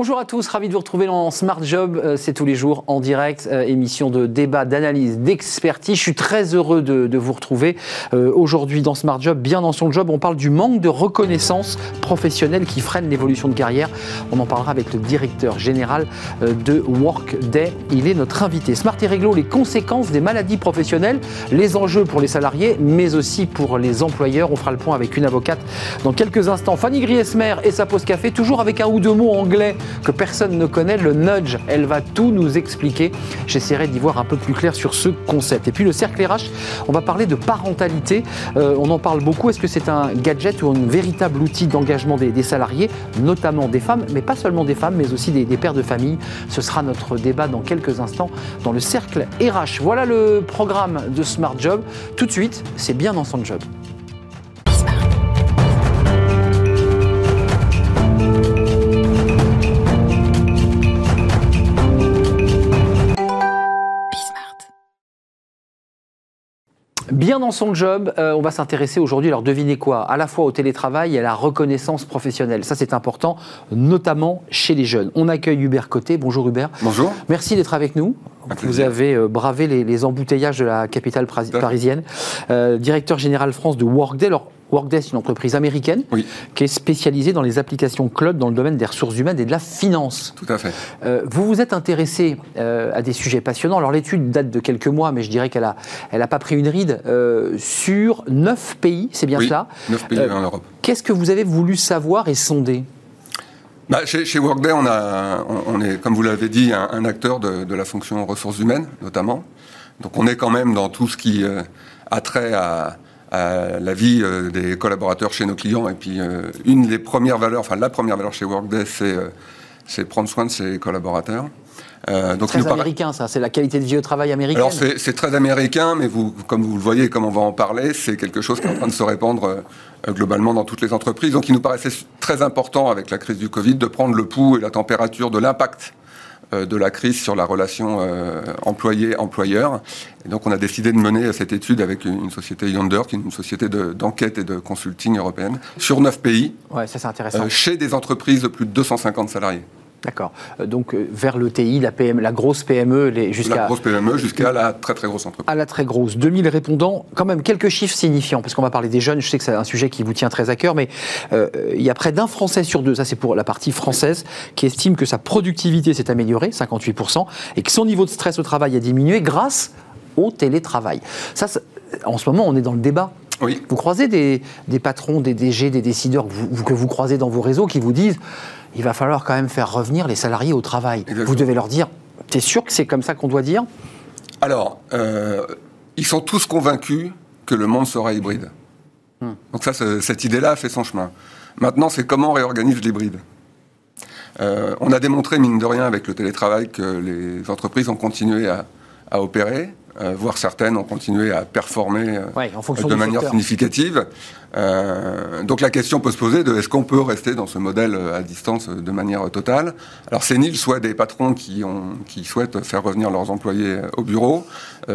Bonjour à tous, ravi de vous retrouver dans Smart Job. Euh, c'est tous les jours en direct, euh, émission de débat, d'analyse, d'expertise. Je suis très heureux de, vous retrouver euh, aujourd'hui dans Smart Job. Bien dans son job, on parle du manque de reconnaissance professionnelle qui freine l'évolution de carrière. On en parlera avec le directeur général de Workday. Il est notre invité. Smart et Réglo, les conséquences des maladies professionnelles, les enjeux pour les salariés, mais aussi pour les employeurs. On fera le point avec une avocate dans quelques instants. Fanny Griesmer et sa pause café, toujours avec un ou deux mots anglais que personne ne connaît, le nudge. Elle va tout nous expliquer. J'essaierai d'y voir un peu plus clair sur ce concept. Et puis le cercle RH, on va parler de parentalité. Euh, on en parle beaucoup. Est-ce que c'est un gadget ou un véritable outil d'engagement des, salariés, notamment des femmes, mais pas seulement des femmes, mais aussi des, pères de famille? Ce sera notre débat dans quelques instants dans le cercle RH. Voilà le programme de Smart Job. Tout de suite, c'est bien dans son job. Bien dans son job, euh, on va s'intéresser aujourd'hui, alors devinez quoi, à la fois au télétravail et à la reconnaissance professionnelle. Ça c'est important, notamment chez les jeunes. On accueille Hubert Côté. Bonjour Hubert. Bonjour. Merci d'être avec nous. Vous avez euh, bravé les, embouteillages de la capitale parisienne. Euh, directeur général France de Workday. Alors, Workday, c'est une entreprise américaine qui est spécialisée dans les applications cloud dans le domaine des ressources humaines et de la finance. Tout à fait. Euh, vous vous êtes intéressé euh, à des sujets passionnants. Alors l'étude date de quelques mois, mais je dirais qu'elle n'a elle a pas pris une ride euh, sur neuf pays, c'est bien oui, cela Neuf pays en Europe. Qu'est-ce que vous avez voulu savoir et sonder bah, chez, Workday, on, a, on, est, comme vous l'avez dit, un, acteur de, de, la fonction ressources humaines, notamment. Donc on est quand même dans tout ce qui a trait à à la vie euh, des collaborateurs chez nos clients. Et puis, euh, une des premières valeurs, enfin la première valeur chez Workday, c'est euh, prendre soin de ses collaborateurs. Euh, donc très américain, ça, c'est la qualité de vie au travail américaine. Alors c'est très américain, mais vous, comme vous le voyez, comme on va en parler, c'est quelque chose qui est en train de se répandre globalement dans toutes les entreprises. Donc il nous paraissait très important avec la crise du Covid de prendre le pouls et la température de l'impact de la crise sur la relation euh, employé-employeur. Et donc on a décidé de mener cette étude avec une, société Yonder, qui est une société d'enquête et de consulting européenne, sur neuf pays, ouais, ça, intéressant. Euh, chez des entreprises de plus de 250 salariés. D'accord. Euh, donc euh, vers le TI, la, PM, la grosse PME, jusqu'à... La grosse PME jusqu'à la très très grosse entreprise. À la très grosse. 2000 répondants, quand même quelques chiffres signifiants, parce qu'on va parler des jeunes, je sais que c'est un sujet qui vous tient très à cœur, mais euh, il y a près d'un Français sur deux, ça c'est pour la partie française, qui estime que sa productivité s'est améliorée, 58%, et que son niveau de stress au travail a diminué grâce au télétravail. Ça, en ce moment, on est dans le débat. Oui. Vous croisez des, patrons, des DG, des décideurs que vous croisez dans vos réseaux qui vous disent il va falloir quand même faire revenir les salariés au travail. Vous devez leur dire, t'es sûr que c'est comme ça qu'on doit dire? Alors, euh, ils sont tous convaincus que le monde sera hybride. Hmm. Donc ça, cette idée-là a fait son chemin. Maintenant, c'est comment on réorganise l'hybride? Euh, on a démontré, mine de rien, avec le télétravail, que les entreprises ont continué à, à opérer. Euh, voire certaines ont continué à performer euh, de manière significative. Euh, donc la question peut se poser de est-ce qu'on peut rester dans ce modèle à distance de manière totale? Alors c'est ni le souhait des patrons qui, ont, qui souhaitent faire revenir leurs employés au bureau,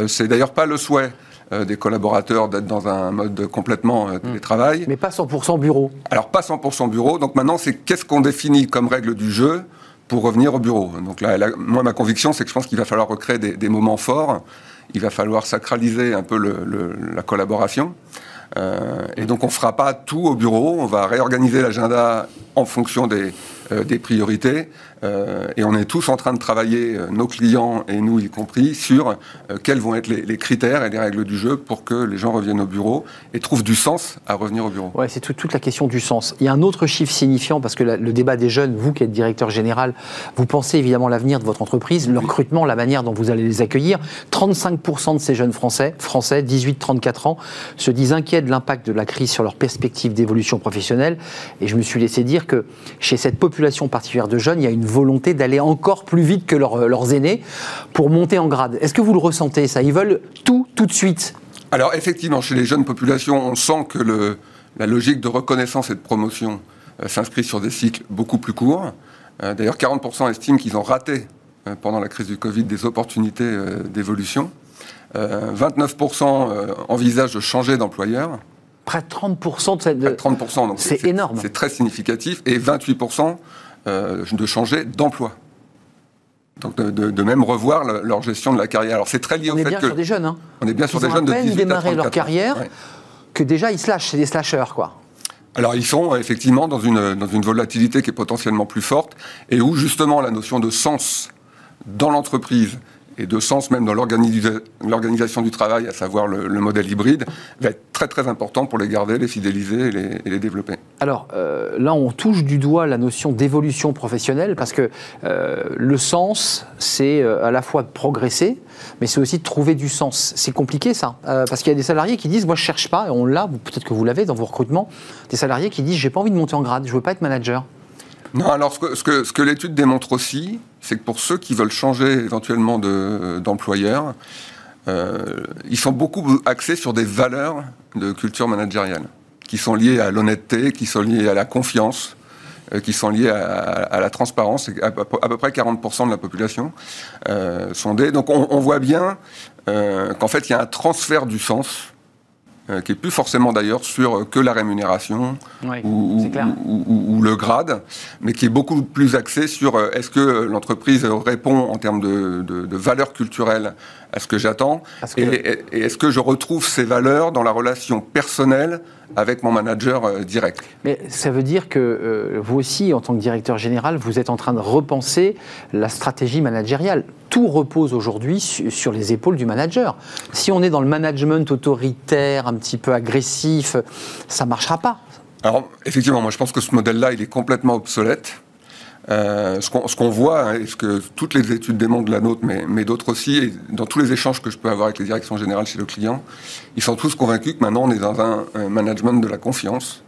c'est d'ailleurs pas le souhait des collaborateurs d'être dans un mode complètement euh, télétravail. Mais pas 100% bureau. Alors pas 100% bureau. Donc maintenant, c'est qu'est-ce qu'on définit comme règle du jeu pour revenir au bureau? Donc là, moi, ma conviction, c'est que je pense qu'il va falloir recréer des, des moments forts il va falloir sacraliser un peu la collaboration. Euh, et donc on ne fera pas tout au bureau, on va réorganiser l'agenda en fonction des, des priorités. Euh, et on est tous en train de travailler, euh, nos clients et nous y compris, sur quels vont être les, critères et les règles du jeu pour que les gens reviennent au bureau et trouvent du sens à revenir au bureau. Ouais, c'est toute la question du sens. Il y a un autre chiffre signifiant, parce que le débat des jeunes, vous qui êtes directeur général, vous pensez évidemment l'avenir de votre entreprise, le recrutement, la manière dont vous allez les accueillir. 35% de ces jeunes Français, Français 18-34 ans, se disent inquiets de l'impact de la crise sur leur perspective d'évolution professionnelle. Et je me suis laissé dire que chez cette population particulière de jeunes, il y a une volonté d'aller encore plus vite que euh, leurs aînés pour monter en grade. Est-ce que vous le ressentez, ça? Ils veulent tout, tout de suite Alors, effectivement, chez les jeunes populations, on sent que la logique de reconnaissance et de promotion euh, s'inscrit sur des cycles beaucoup plus courts. Euh, d'ailleurs, 40% estiment qu'ils ont raté pendant la crise du Covid des opportunités d'évolution. 29% envisagent de changer d'employeur. Près de 30% de cette. 30%, donc c'est énorme. C'est très significatif. Et 28% de changer d'emploi. Donc de, même revoir leur gestion de la carrière. Alors c'est très lié on au fait que... On est bien sur des jeunes. Hein. On est bien sur des jeunes de 18 démarrer leur carrière, que déjà ils slashent, c'est des slasheurs quoi. Alors ils sont effectivement dans une, dans une volatilité qui est potentiellement plus forte et où justement la notion de sens dans l'entreprise et de sens même dans l'organisation du travail, à savoir le, modèle hybride, va être très très important pour les garder, les fidéliser et les, développer. Alors euh, là, on touche du doigt la notion d'évolution professionnelle parce que euh, le sens, c'est euh, à la fois de progresser, mais c'est aussi de trouver du sens. C'est compliqué ça, parce qu'il y a des salariés qui disent, moi je cherche pas, et on l'a, peut-être que vous l'avez dans vos recrutements, des salariés qui disent, j'ai pas envie de monter en grade, je veux pas être manager. Non, alors ce que, ce que, ce que l'étude démontre aussi, c'est que pour ceux qui veulent changer éventuellement d'employeur, euh, ils sont beaucoup axés sur des valeurs de culture managériale, qui sont liées à l'honnêteté, qui sont liées à la confiance, euh, qui sont liées à, la transparence. À, peu près 40% de la population euh, sondée. Donc on, voit bien qu'en fait, il y a un transfert du sens euh, qui est plus forcément d'ailleurs sur que la rémunération ou, le grade, mais qui est beaucoup plus axé sur euh, est-ce que l'entreprise répond en termes de, de, valeurs culturelles à ce que j'attends et, est-ce que je retrouve ces valeurs dans la relation personnelle avec mon manager euh, direct? Mais ça veut dire que vous aussi, en tant que directeur général, vous êtes en train de repenser la stratégie managériale tout repose aujourd'hui sur les épaules du manager. Si on est dans le management autoritaire, un petit peu agressif, ça ne marchera pas. Alors, effectivement, moi je pense que ce modèle-là, il est complètement obsolète. Euh, ce qu'on voit, hein, et ce que toutes les études démontrent, la nôtre, mais, mais d'autres aussi, et dans tous les échanges que je peux avoir avec les directions générales chez le client, ils sont tous convaincus que maintenant on est dans un, management de la confiance.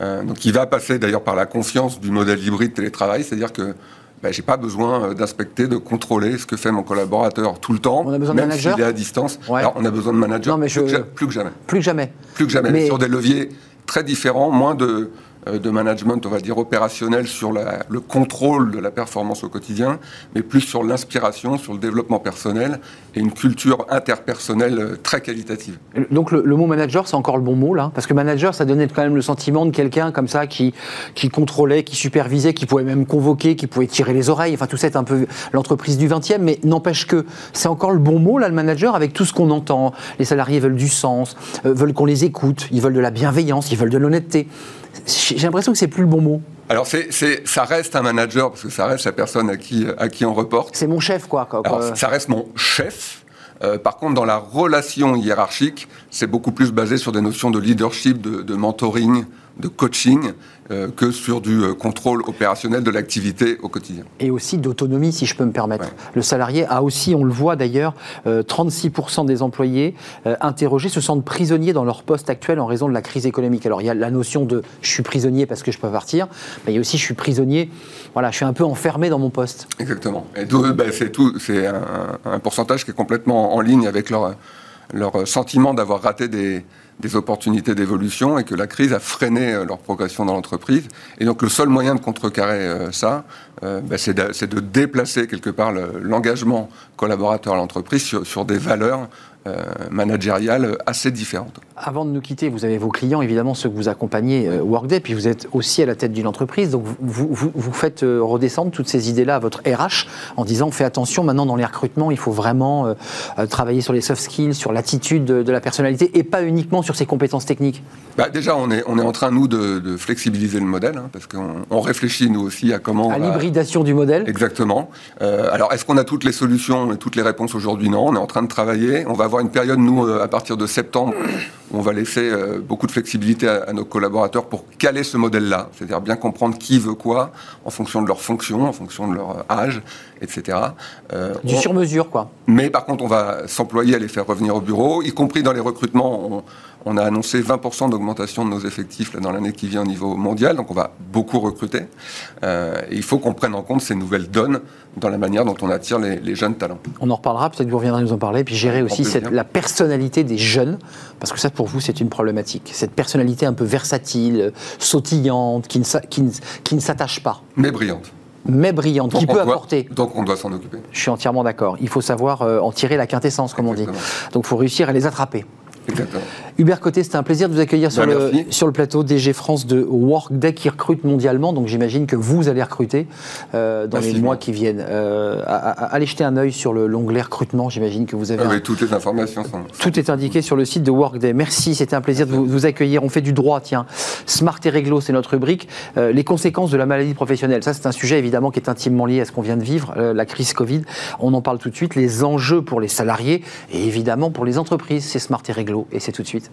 Euh, donc il va passer d'ailleurs par la confiance du modèle hybride télétravail, c'est-à-dire que ben, j'ai pas besoin euh, d'inspecter, de contrôler ce que fait mon collaborateur tout le temps. On a besoin de même s'il est à distance. Alors, on a besoin de manager plus, que, plus, que, jamais. Plus que jamais. Plus que jamais. Sur des leviers très différents, moins de, de management, on va dire, opérationnel sur le contrôle de la performance au quotidien, mais plus sur l'inspiration, sur le développement personnel et une culture interpersonnelle euh, très qualitative. Donc le, mot manager, c'est encore le bon mot là? Parce que manager, ça donnait quand même le sentiment de quelqu'un comme ça qui, qui contrôlait, qui supervisait, qui pouvait même convoquer, qui pouvait tirer les oreilles, enfin tout ça est un peu l'entreprise du 20e, mais n'empêche que c'est encore le bon mot là, le manager, avec tout ce qu'on entend. Les salariés veulent du sens, euh, veulent qu'on les écoute, ils veulent de la bienveillance, ils veulent de l'honnêteté. J'ai l'impression que c'est plus le bon mot. Alors, c'est, ça reste un manager, parce que ça reste la personne à qui, à qui on reporte. C'est mon chef, quoi. Alors, ça reste mon chef. Euh, par contre, dans la relation hiérarchique, c'est beaucoup plus basé sur des notions de leadership, de, de mentoring, de coaching euh, que sur du euh, contrôle opérationnel de l'activité au quotidien. Et aussi d'autonomie, si je peux me permettre. Le salarié a aussi, on le voit d'ailleurs, 36% des employés interrogés se sentent prisonniers dans leur poste actuel en raison de la crise économique. Alors il y a la notion de je suis prisonnier parce que je peux partir, mais il y a aussi je suis prisonnier, voilà, je suis un peu enfermé dans mon poste. Exactement. Et ben, c'est tout, c'est un, un, pourcentage qui est complètement en ligne avec leur, leur sentiment d'avoir raté des, des opportunités d'évolution et que la crise a freiné euh, leur progression dans l'entreprise. Et donc le seul moyen de contrecarrer euh, ça, euh, bah, c'est de, déplacer quelque part l'engagement collaborateur à l'entreprise sur, des valeurs euh, managériales assez différentes. Avant de nous quitter, vous avez vos clients, évidemment ceux que vous accompagnez euh, Workday, puis vous êtes aussi à la tête d'une entreprise, donc vous, vous, faites euh, redescendre toutes ces idées-là à votre RH en disant fais attention, maintenant dans les recrutements, il faut vraiment travailler sur les soft skills, sur l'attitude de, la personnalité et pas uniquement sur ses compétences techniques. Bah déjà, on est, on est en train, nous, de, flexibiliser le modèle, hein, parce qu'on réfléchit, nous aussi, à comment... À l'hybridation du modèle Exactement. alors, est-ce qu'on a toutes les solutions et toutes les réponses aujourd'hui? Non, on est en train de travailler. On va avoir une période, nous, euh, à partir de septembre, où on va laisser euh, beaucoup de flexibilité à, nos collaborateurs pour caler ce modèle-là, c'est-à-dire bien comprendre qui veut quoi en fonction de leur fonction, en fonction de leur euh, âge, etc. du sur-mesure, quoi. Mais par contre, on va s'employer à les faire revenir au bureau, y compris dans les recrutements. On, a annoncé 20% d'augmentation de nos effectifs là, dans l'année qui vient au niveau mondial, donc on va beaucoup recruter. et il faut qu'on prenne en compte ces nouvelles donnes dans la manière dont on attire les, jeunes talents. On en reparlera, peut-être que vous reviendrez nous en parler, puis gérer aussi cette, la personnalité des jeunes, parce que ça pour vous c'est une problématique. Cette personnalité un peu versatile, sautillante, qui ne, qui ne, s'attache pas. Mais brillante mais brillante, qui peut apporter. Donc on doit s'en occuper. Je suis entièrement d'accord. Il faut savoir euh, en tirer la quintessence, comme on dit. Donc il faut réussir à les attraper. Exactement. Hubert Côté, c'était un plaisir de vous accueillir sur, Ben, le, merci. sur le plateau DG France de Workday qui recrute mondialement. Donc j'imagine que vous allez recruter euh, dans les mois qui viennent. Euh, allez jeter un œil sur le- l'onglet recrutement. J'imagine que vous avez Ah un- oui, toutes les informations sont. Tout est indiqué sur le site de Workday. Merci, c'était un plaisir de vous, accueillir. On fait du droit, tiens. Smart et réglo, c'est notre rubrique. Euh, les conséquences de la maladie professionnelle. Ça, c'est un sujet évidemment qui est intimement lié à ce qu'on vient de vivre, la crise Covid. On en parle tout de suite. Les enjeux pour les salariés et évidemment pour les entreprises. C'est Smart et réglo et c'est tout de suite.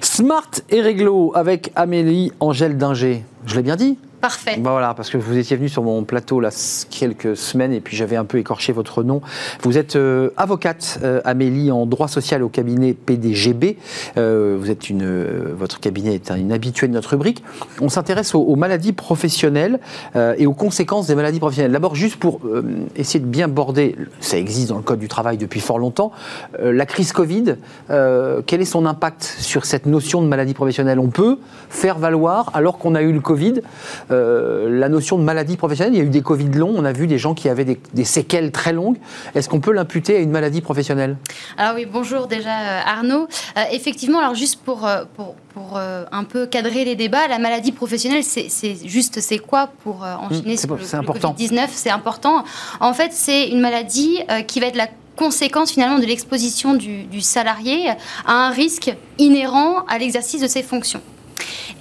Smart et réglo avec Amélie Angèle Dinger. Je l'ai bien dit? Parfait. bah voilà, parce que vous étiez venu sur mon plateau là quelques semaines et puis j'avais un peu écorché votre nom. Vous êtes euh, avocate, euh, Amélie, en droit social au cabinet PDGB. Euh, vous êtes une, votre cabinet est un, une habituée de notre rubrique. On s'intéresse aux, aux maladies professionnelles et aux conséquences des maladies professionnelles. D'abord, juste pour essayer de bien border, ça existe dans le code du travail depuis fort longtemps. la crise Covid, quel est son impact sur cette notion de maladie professionnelle? On peut faire valoir, alors qu'on a eu le Covid, euh, la notion de maladie professionnelle. Il y a eu des Covid longs, on a vu des gens qui avaient des, des séquelles très longues. Est-ce qu'on peut l'imputer à une maladie professionnelle? Alors oui, bonjour déjà euh, Arnaud. Euh, effectivement, alors juste pour, pour, pour euh, un peu cadrer les débats, la maladie professionnelle, c'est juste c'est quoi pour enchaîner Mmh, c'est sur le, c'est le important. Covid-19 C'est important. En fait, c'est une maladie qui va être la conséquence finalement de l'exposition du, du salarié à un risque inhérent à l'exercice de ses fonctions.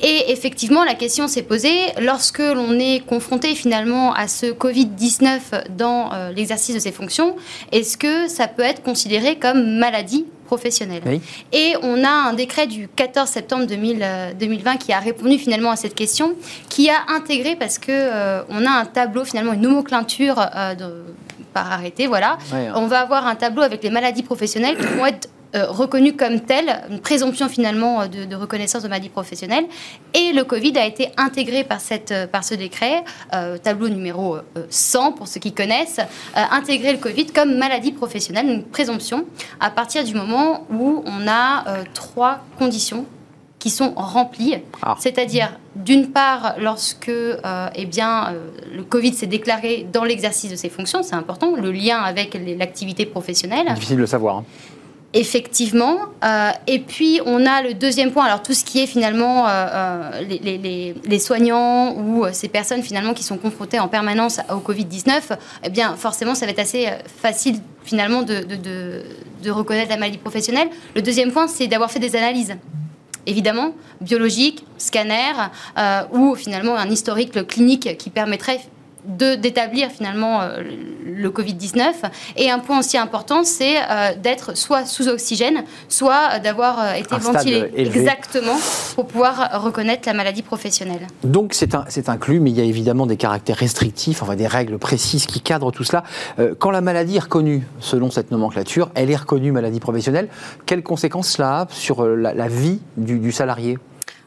Et effectivement, la question s'est posée lorsque l'on est confronté finalement à ce Covid-19 dans euh, l'exercice de ses fonctions, est-ce que ça peut être considéré comme maladie professionnelle Oui. Et on a un décret du 14 septembre 2000, euh, 2020 qui a répondu finalement à cette question, qui a intégré parce que euh, on a un tableau finalement une nomenclature euh, de- par arrêté, voilà. Ouais, hein. On va avoir un tableau avec les maladies professionnelles qui vont être euh, reconnues comme telles, une présomption finalement euh, de, de reconnaissance de maladie professionnelle. Et le Covid a été intégré par, cette, euh, par ce décret, euh, tableau numéro euh, 100 pour ceux qui connaissent, intégrer le Covid comme maladie professionnelle, une présomption, à partir du moment où on a trois conditions qui sont remplies, Ah. c'est-à-dire d'une part lorsque euh, eh bien, euh, le Covid s'est déclaré dans l'exercice de ses fonctions, c'est important, le lien avec l'activité professionnelle. Difficile de le savoir. hein. Effectivement. Euh, et puis, on a le deuxième point, alors tout ce qui est finalement euh, euh, les, soignants ou ces personnes finalement qui sont confrontées en permanence au Covid-19, eh bien, forcément, ça va être assez facile finalement de, de- de- reconnaître la maladie professionnelle. Le deuxième point, c'est d'avoir fait des analyses. Évidemment, biologique, scanner, euh, ou finalement un historique clinique qui permettrait d'établir finalement euh, le Covid-19. Et un point aussi important, c'est euh, d'être soit sous oxygène, soit euh, d'avoir été Un ventilé. Exactement, pour pouvoir reconnaître la maladie professionnelle. Donc c'est inclus, mais il y a évidemment des caractères restrictifs, enfin des règles précises qui cadrent tout cela. Quand la maladie est reconnue, selon cette nomenclature, elle est reconnue maladie professionnelle, quelles conséquences cela a sur la, la vie du, du salarié?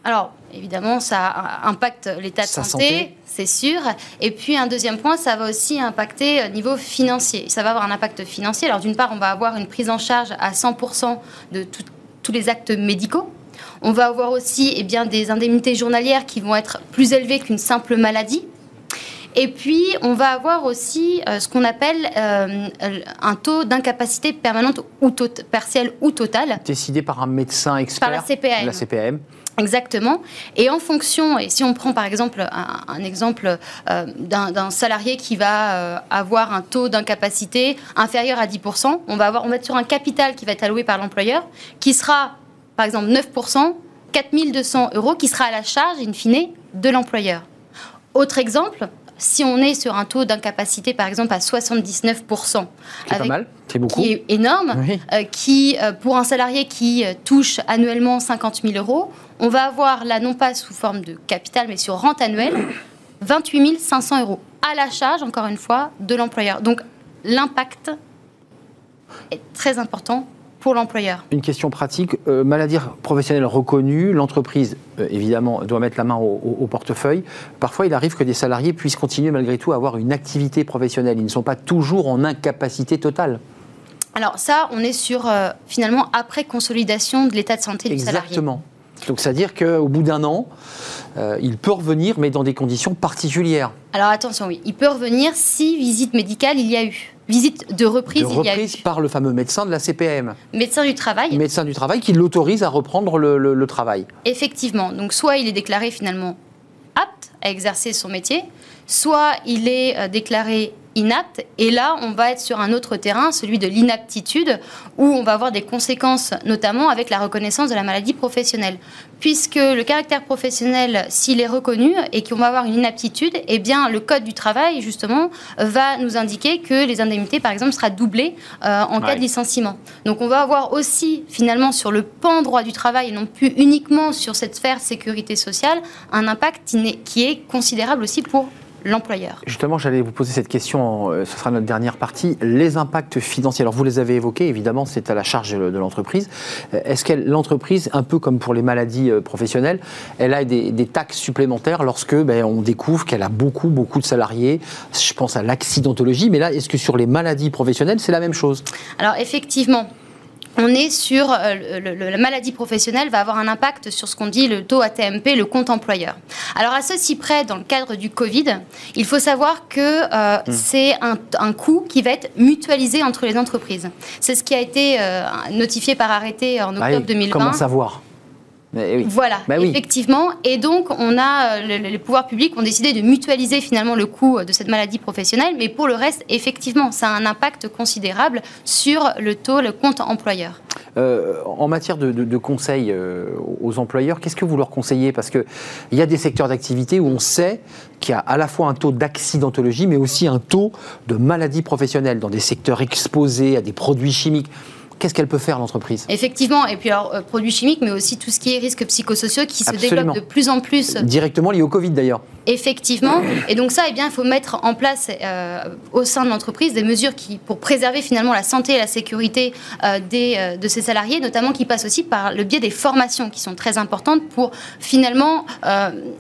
Alors, évidemment, ça impacte l'état de Sa santé, santé. c'est sûr. Et puis, un deuxième point, ça va aussi impacter au niveau financier. Ça va avoir un impact financier. Alors, d'une part, on va avoir une prise en charge à 100% de tout- tous les actes médicaux. On va avoir aussi eh bien, des indemnités journalières qui vont être plus élevées qu'une simple maladie. Et puis, on va avoir aussi euh, ce qu'on appelle euh, un taux d'incapacité permanente ou partielle ou totale. Décidé par un médecin expert Par la CPAM. La CPAM. Exactement. Et en fonction, et si on prend par exemple un, un exemple euh, d'un salarié qui va euh, avoir un taux d'incapacité inférieur à 10%, on va, avoir, on va être sur un capital qui va être alloué par l'employeur, qui sera par exemple 9%, 4200 euros, qui sera à la charge, in fine, de l'employeur. Autre exemple, si on est sur un taux d'incapacité par exemple à 79%, C'est pas mal, c'est beaucoup. qui est énorme, Oui. euh, qui, euh, pour un salarié qui touche annuellement 50 000 euros, on va avoir là, non pas sous forme de capital, mais sur rente annuelle, 28 500 euros à la charge, encore une fois, de l'employeur. Donc l'impact est très important pour l'employeur. Une question pratique, euh, maladie professionnelle reconnue, l'entreprise euh, évidemment doit mettre la main au, au- au portefeuille. Parfois il arrive que des salariés puissent continuer malgré tout à avoir une activité professionnelle. Ils ne sont pas toujours en incapacité totale. Alors ça, on est sur euh, finalement après consolidation de l'état de santé du salarié. Exactement. Donc c'est-à-dire qu'au bout d'un an, euh, il peut revenir, mais dans des conditions particulières. Alors attention, oui, il peut revenir si visite médicale il y a eu. visite de reprise. De reprise par le fameux médecin de la CPM. Médecin du travail. Médecin du travail qui l'autorise à reprendre le, travail. Effectivement. Donc soit il est déclaré finalement apte à exercer son métier, soit il est euh, déclaré inapte. Et là, on va être sur un autre terrain, celui de l'inaptitude, où on va avoir des conséquences, notamment avec la reconnaissance de la maladie professionnelle. Puisque le caractère professionnel, s'il est reconnu et qu'on va avoir une inaptitude, eh bien, le Code du travail, justement, va nous indiquer que les indemnités, par exemple, sera doublées euh, en cas de licenciement. Donc, on va avoir aussi, finalement, sur le pan droit du travail et non plus uniquement sur cette sphère sécurité sociale, un impact qui est considérable aussi pour l'employeur. Justement, j'allais vous poser cette question, euh, ce sera notre dernière partie. Les impacts financiers, alors vous les avez évoqués, évidemment, c'est à la charge de l'entreprise. Euh, est-ce que l'entreprise, un peu comme pour les maladies euh, professionnelles, elle a des, taxes supplémentaires lorsque ben, on découvre qu'elle a beaucoup, beaucoup de salariés? Je pense à l'accidentologie, mais là, est-ce que sur les maladies professionnelles, c'est la même chose? Alors effectivement, on est sur euh, la maladie professionnelle va avoir un impact sur ce qu'on dit le taux ATMP, le compte employeur. Alors à ceci près, dans le cadre du Covid, il faut savoir que euh, hmm. c'est un, coût qui va être mutualisé entre les entreprises. C'est ce qui a été euh, notifié par arrêté en bah octobre 2020. Comment savoir? Voilà, bah effectivement. Et donc, on a les pouvoirs publics ont décidé de mutualiser finalement le coût de cette maladie professionnelle, mais pour le reste, effectivement, ça a un impact considérable sur le taux, le compte employeur. Euh, en matière de, de, conseils euh, aux employeurs, qu'est-ce que vous leur conseillez? Parce qu'il y a des secteurs d'activité où on sait qu'il y a à la fois un taux d'accidentologie, mais aussi un taux de maladie professionnelle dans des secteurs exposés à des produits chimiques. Qu'est-ce qu'elle peut faire l'entreprise? Effectivement, et puis alors euh, produits chimiques, mais aussi tout ce qui est risques psychosociaux qui se développent de plus en plus. Directement lié au Covid d'ailleurs. Effectivement, et donc ça, eh bien, il faut mettre en place euh, au sein de l'entreprise des mesures qui, pour préserver finalement la santé et la sécurité euh, des, de ses salariés, notamment qui passent aussi par le biais des formations qui sont très importantes pour finalement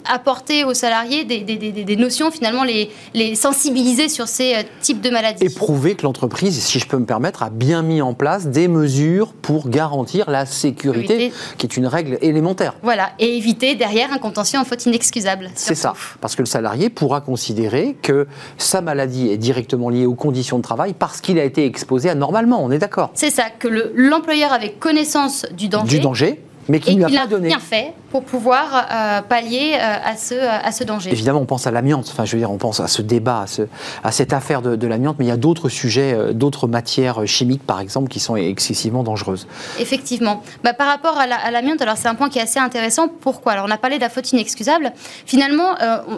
apporter aux salariés des, des, des, des, notions, finalement les, les sensibiliser sur ces types de maladies. Et prouver que l'entreprise, si je peux me permettre, a bien mis en place des mesures pour garantir la sécurité, qui est une règle élémentaire. Voilà, et éviter derrière un contentieux en faute inexcusable. C'est ça, parce que le salarié pourra considérer que sa maladie est directement liée aux conditions de travail parce qu'il a été exposé anormalement, on est d'accord C'est ça, que l'employeur avait connaissance du danger. Du danger mais qui ne lui a donné. bien fait pour pouvoir euh, pallier euh, à, ce, à ce danger. Évidemment, on pense à l'amiante, enfin, je veux dire, on pense à ce débat, à, ce, à cette affaire de, l'amiante, mais il y a d'autres sujets, euh, d'autres matières chimiques, par exemple, qui sont excessivement dangereuses. Effectivement. Bah, par rapport à l'amiante, alors c'est un point qui est assez intéressant. Pourquoi? Alors, on a parlé de la faute inexcusable. Finalement,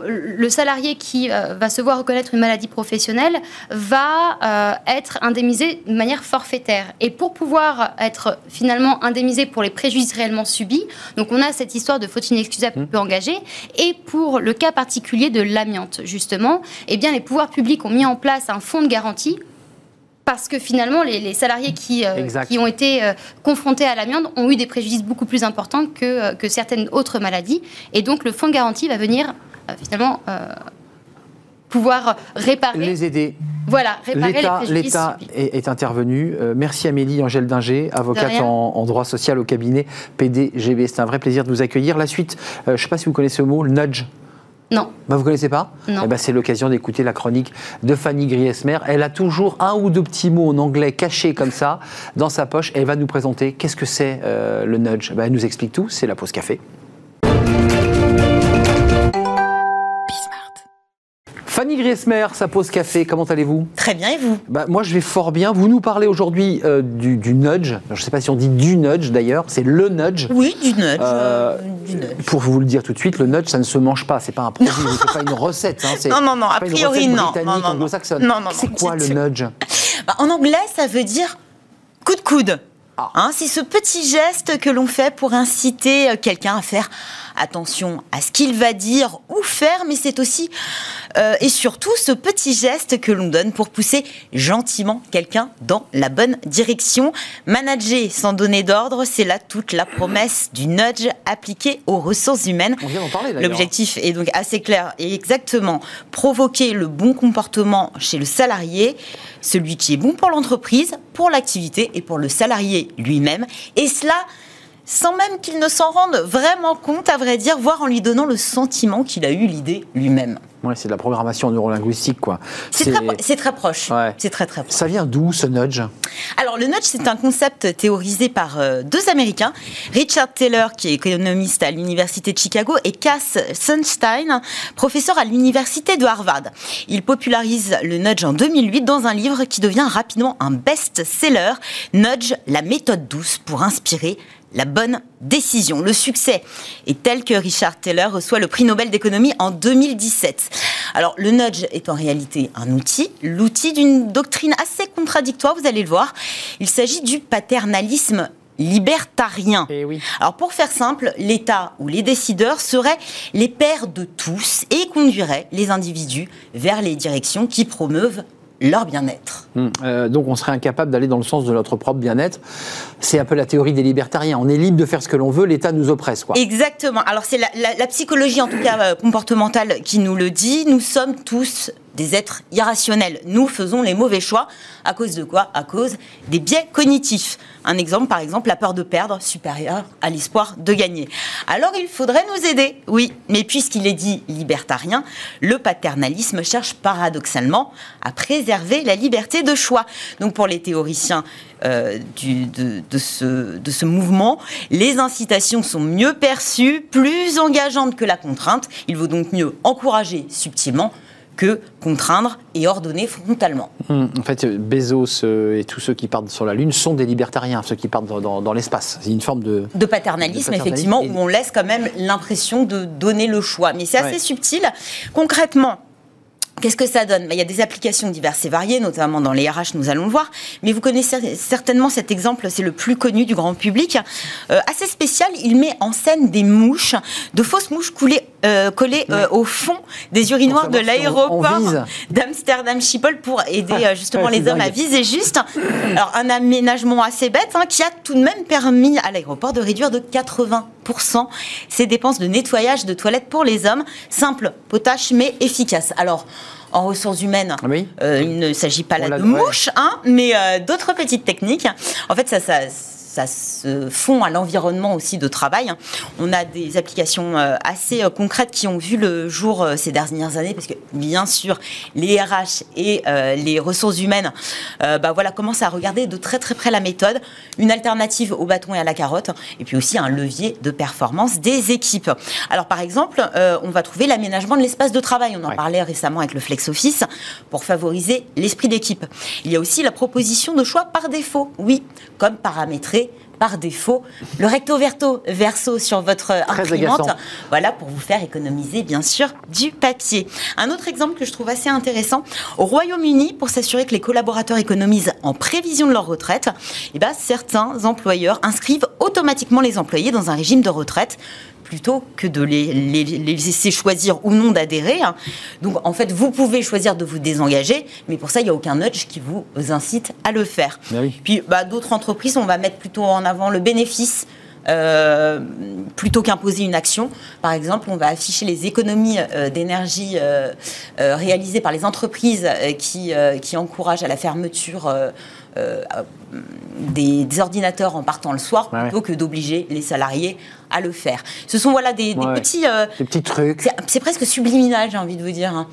le salarié qui va se voir reconnaître une maladie professionnelle va être indemnisé de manière forfaitaire. Et pour pouvoir être finalement indemnisé pour les préjudices réellement subi. Donc on a cette histoire de faute inexcusable mmh. peu engagée. Et pour le cas particulier de l'amiante, justement, eh bien, les pouvoirs publics ont mis en place un fonds de garantie parce que finalement, les, salariés qui, euh, qui, ont été euh, confrontés à l'amiante ont eu des préjudices beaucoup plus importants que, euh, que, certaines autres maladies. Et donc, le fonds de garantie va venir finalement pouvoir réparer. Les aider. Voilà, réparer L'État est, intervenu. Euh, merci Amélie Angèle Dinger, avocate en, droit social au cabinet PDGB. C'est un vrai plaisir de vous accueillir. La suite, euh, je ne sais pas si vous connaissez le mot, le nudge. Non. Bah, vous ne connaissez pas? Non. Eh ben, c'est l'occasion d'écouter la chronique de Fanny Griesmer. Elle a toujours un ou deux petits mots en anglais cachés comme ça dans sa poche. Elle va nous présenter qu'est-ce que c'est euh, le nudge. Bah, elle nous explique tout. C'est la pause café. Griesmer, sa pause café, comment allez-vous? Très bien, et vous? Bah, Moi, je vais fort bien. Vous nous parlez aujourd'hui euh, du, nudge. je ne sais pas si on dit du nudge d'ailleurs, c'est le nudge. Oui, du nudge, euh, euh, Pour vous le dire tout de suite, le nudge, ça ne se mange pas. C'est pas un produit, c'est pas une recette. Hein, non, non, non, a priori, non. non, non, non. C'est quoi le nudge? Bah, En anglais, ça veut dire coup de coude. Ah. Hein, c'est ce petit geste que l'on fait pour inciter quelqu'un à faire attention à ce qu'il va dire ou faire, mais c'est aussi euh, et surtout ce petit geste que l'on donne pour pousser gentiment quelqu'un dans la bonne direction. Manager sans donner d'ordre, c'est là toute la promesse du nudge appliqué aux ressources humaines. L'objectif est donc assez clair et exactement provoquer le bon comportement chez le salarié, celui qui est bon pour l'entreprise, pour l'activité et pour le salarié lui-même. Et cela sans même qu'il ne s'en rende vraiment compte, à vrai dire, voire en lui donnant le sentiment qu'il a eu l'idée lui-même. Ouais, c'est de la programmation neurolinguistique, quoi. C'est très, proche. Ouais. C'est très très proche. Ça vient d'où ce nudge? Alors le nudge, c'est un concept théorisé par euh, deux Américains, Richard Taylor, qui est économiste à l'université de Chicago, et Cass Sunstein, professeur à l'université de Harvard. Il popularise le nudge en 2008 dans un livre qui devient rapidement un best-seller, Nudge, la méthode douce pour inspirer la bonne décision. Le succès est tel que Richard Taylor reçoit le prix Nobel d'économie en 2017. Alors, le nudge est en réalité un outil, l'outil d'une doctrine assez contradictoire, vous allez le voir. Il s'agit du paternalisme libertarien. Eh oui. Alors pour faire simple, l'État ou les décideurs seraient les pères de tous et conduiraient les individus vers les directions qui promeuvent leur bien-être. Hum, euh, donc on serait incapable d'aller dans le sens de notre propre bien-être. C'est un peu la théorie des libertariens. On est libre de faire ce que l'on veut, l'État nous oppresse. Quoi. Exactement. Alors c'est la, la- la psychologie, en tout cas euh, comportementale, qui nous le dit. Nous sommes tous des êtres irrationnels. Nous faisons les mauvais choix. À cause de quoi? À cause des biais cognitifs. Un exemple, par exemple, la peur de perdre supérieure à l'espoir de gagner. Alors il faudrait nous aider, oui. Mais puisqu'il est dit libertarien, le paternalisme cherche paradoxalement à préserver la liberté de choix. Donc pour les théoriciens euh, de ce mouvement, les incitations sont mieux perçues, plus engageantes que la contrainte. Il vaut donc mieux encourager subtilement que contraindre et ordonner frontalement. Hum, En fait, Bezos euh, et tous ceux qui partent sur la Lune sont des libertariens, ceux qui partent dans, dans- dans l'espace. C'est une forme de... De paternalisme, De paternalisme effectivement, et- où on laisse quand même l'impression de donner le choix. Mais c'est assez Ouais. subtil. Concrètement, Qu'est-ce que ça donne? Ben, Il y a des applications diverses et variées, notamment dans les RH, nous allons le voir. Mais vous connaissez certainement cet exemple, c'est le plus connu du grand public. Euh, assez spécial, il met en scène des mouches, de fausses mouches coulées, euh, collées euh, au fond des urinoirs de si l'aéroport d'Amsterdam Schiphol pour aider euh, justement Ouais, c'est les hommes à viser juste. Alors un aménagement assez bête hein, qui a tout de même permis à l'aéroport de réduire de 80% ses dépenses de nettoyage de toilettes pour les hommes. Simple, potache mais efficace. Alors en ressources humaines, Ah oui euh, il ne s'agit pas là de ouais. mouches, hein, mais euh, d'autres petites techniques. En fait, ça, ça, ça se fond à l'environnement aussi de travail. On a des applications euh, assez euh, concrètes qui ont vu le jour euh, ces dernières années, parce que bien sûr, les RH et les ressources humaines, bah voilà, commencent à regarder de très très près la méthode, une alternative au bâton et à la carotte, et puis aussi un levier de performance des équipes. Alors par exemple, on va trouver l'aménagement de l'espace de travail. On en Ouais. parlait récemment avec le Flex Office pour favoriser l'esprit d'équipe. Il y a aussi la proposition de choix par défaut, oui, comme paramétrer par défaut le recto verso, verso sur votre imprimante, agaçant. voilà pour vous faire économiser bien sûr du papier. Un autre exemple que je trouve assez intéressant, au Royaume-Uni, pour s'assurer que les collaborateurs économisent en prévision de leur retraite, eh ben, certains employeurs inscrivent automatiquement les employés dans un régime de retraite plutôt que de les, les- les laisser choisir ou non d'adhérer. hein. Donc en fait, vous pouvez choisir de vous désengager, mais pour ça, il n'y a aucun nudge qui vous incite à le faire. Oui. Puis bah, d'autres entreprises, on va mettre plutôt en avant le bénéfice. euh, plutôt qu'imposer une action. Par exemple, on va afficher les économies euh, d'énergie euh, réalisées par les entreprises qui, qui encouragent à la fermeture des, des ordinateurs en partant le soir, Ouais, plutôt que d'obliger les salariés à le faire. Ce sont voilà des, des Ouais. petits... euh, Des petits trucs. c'est- presque subliminal, j'ai envie de vous dire. hein.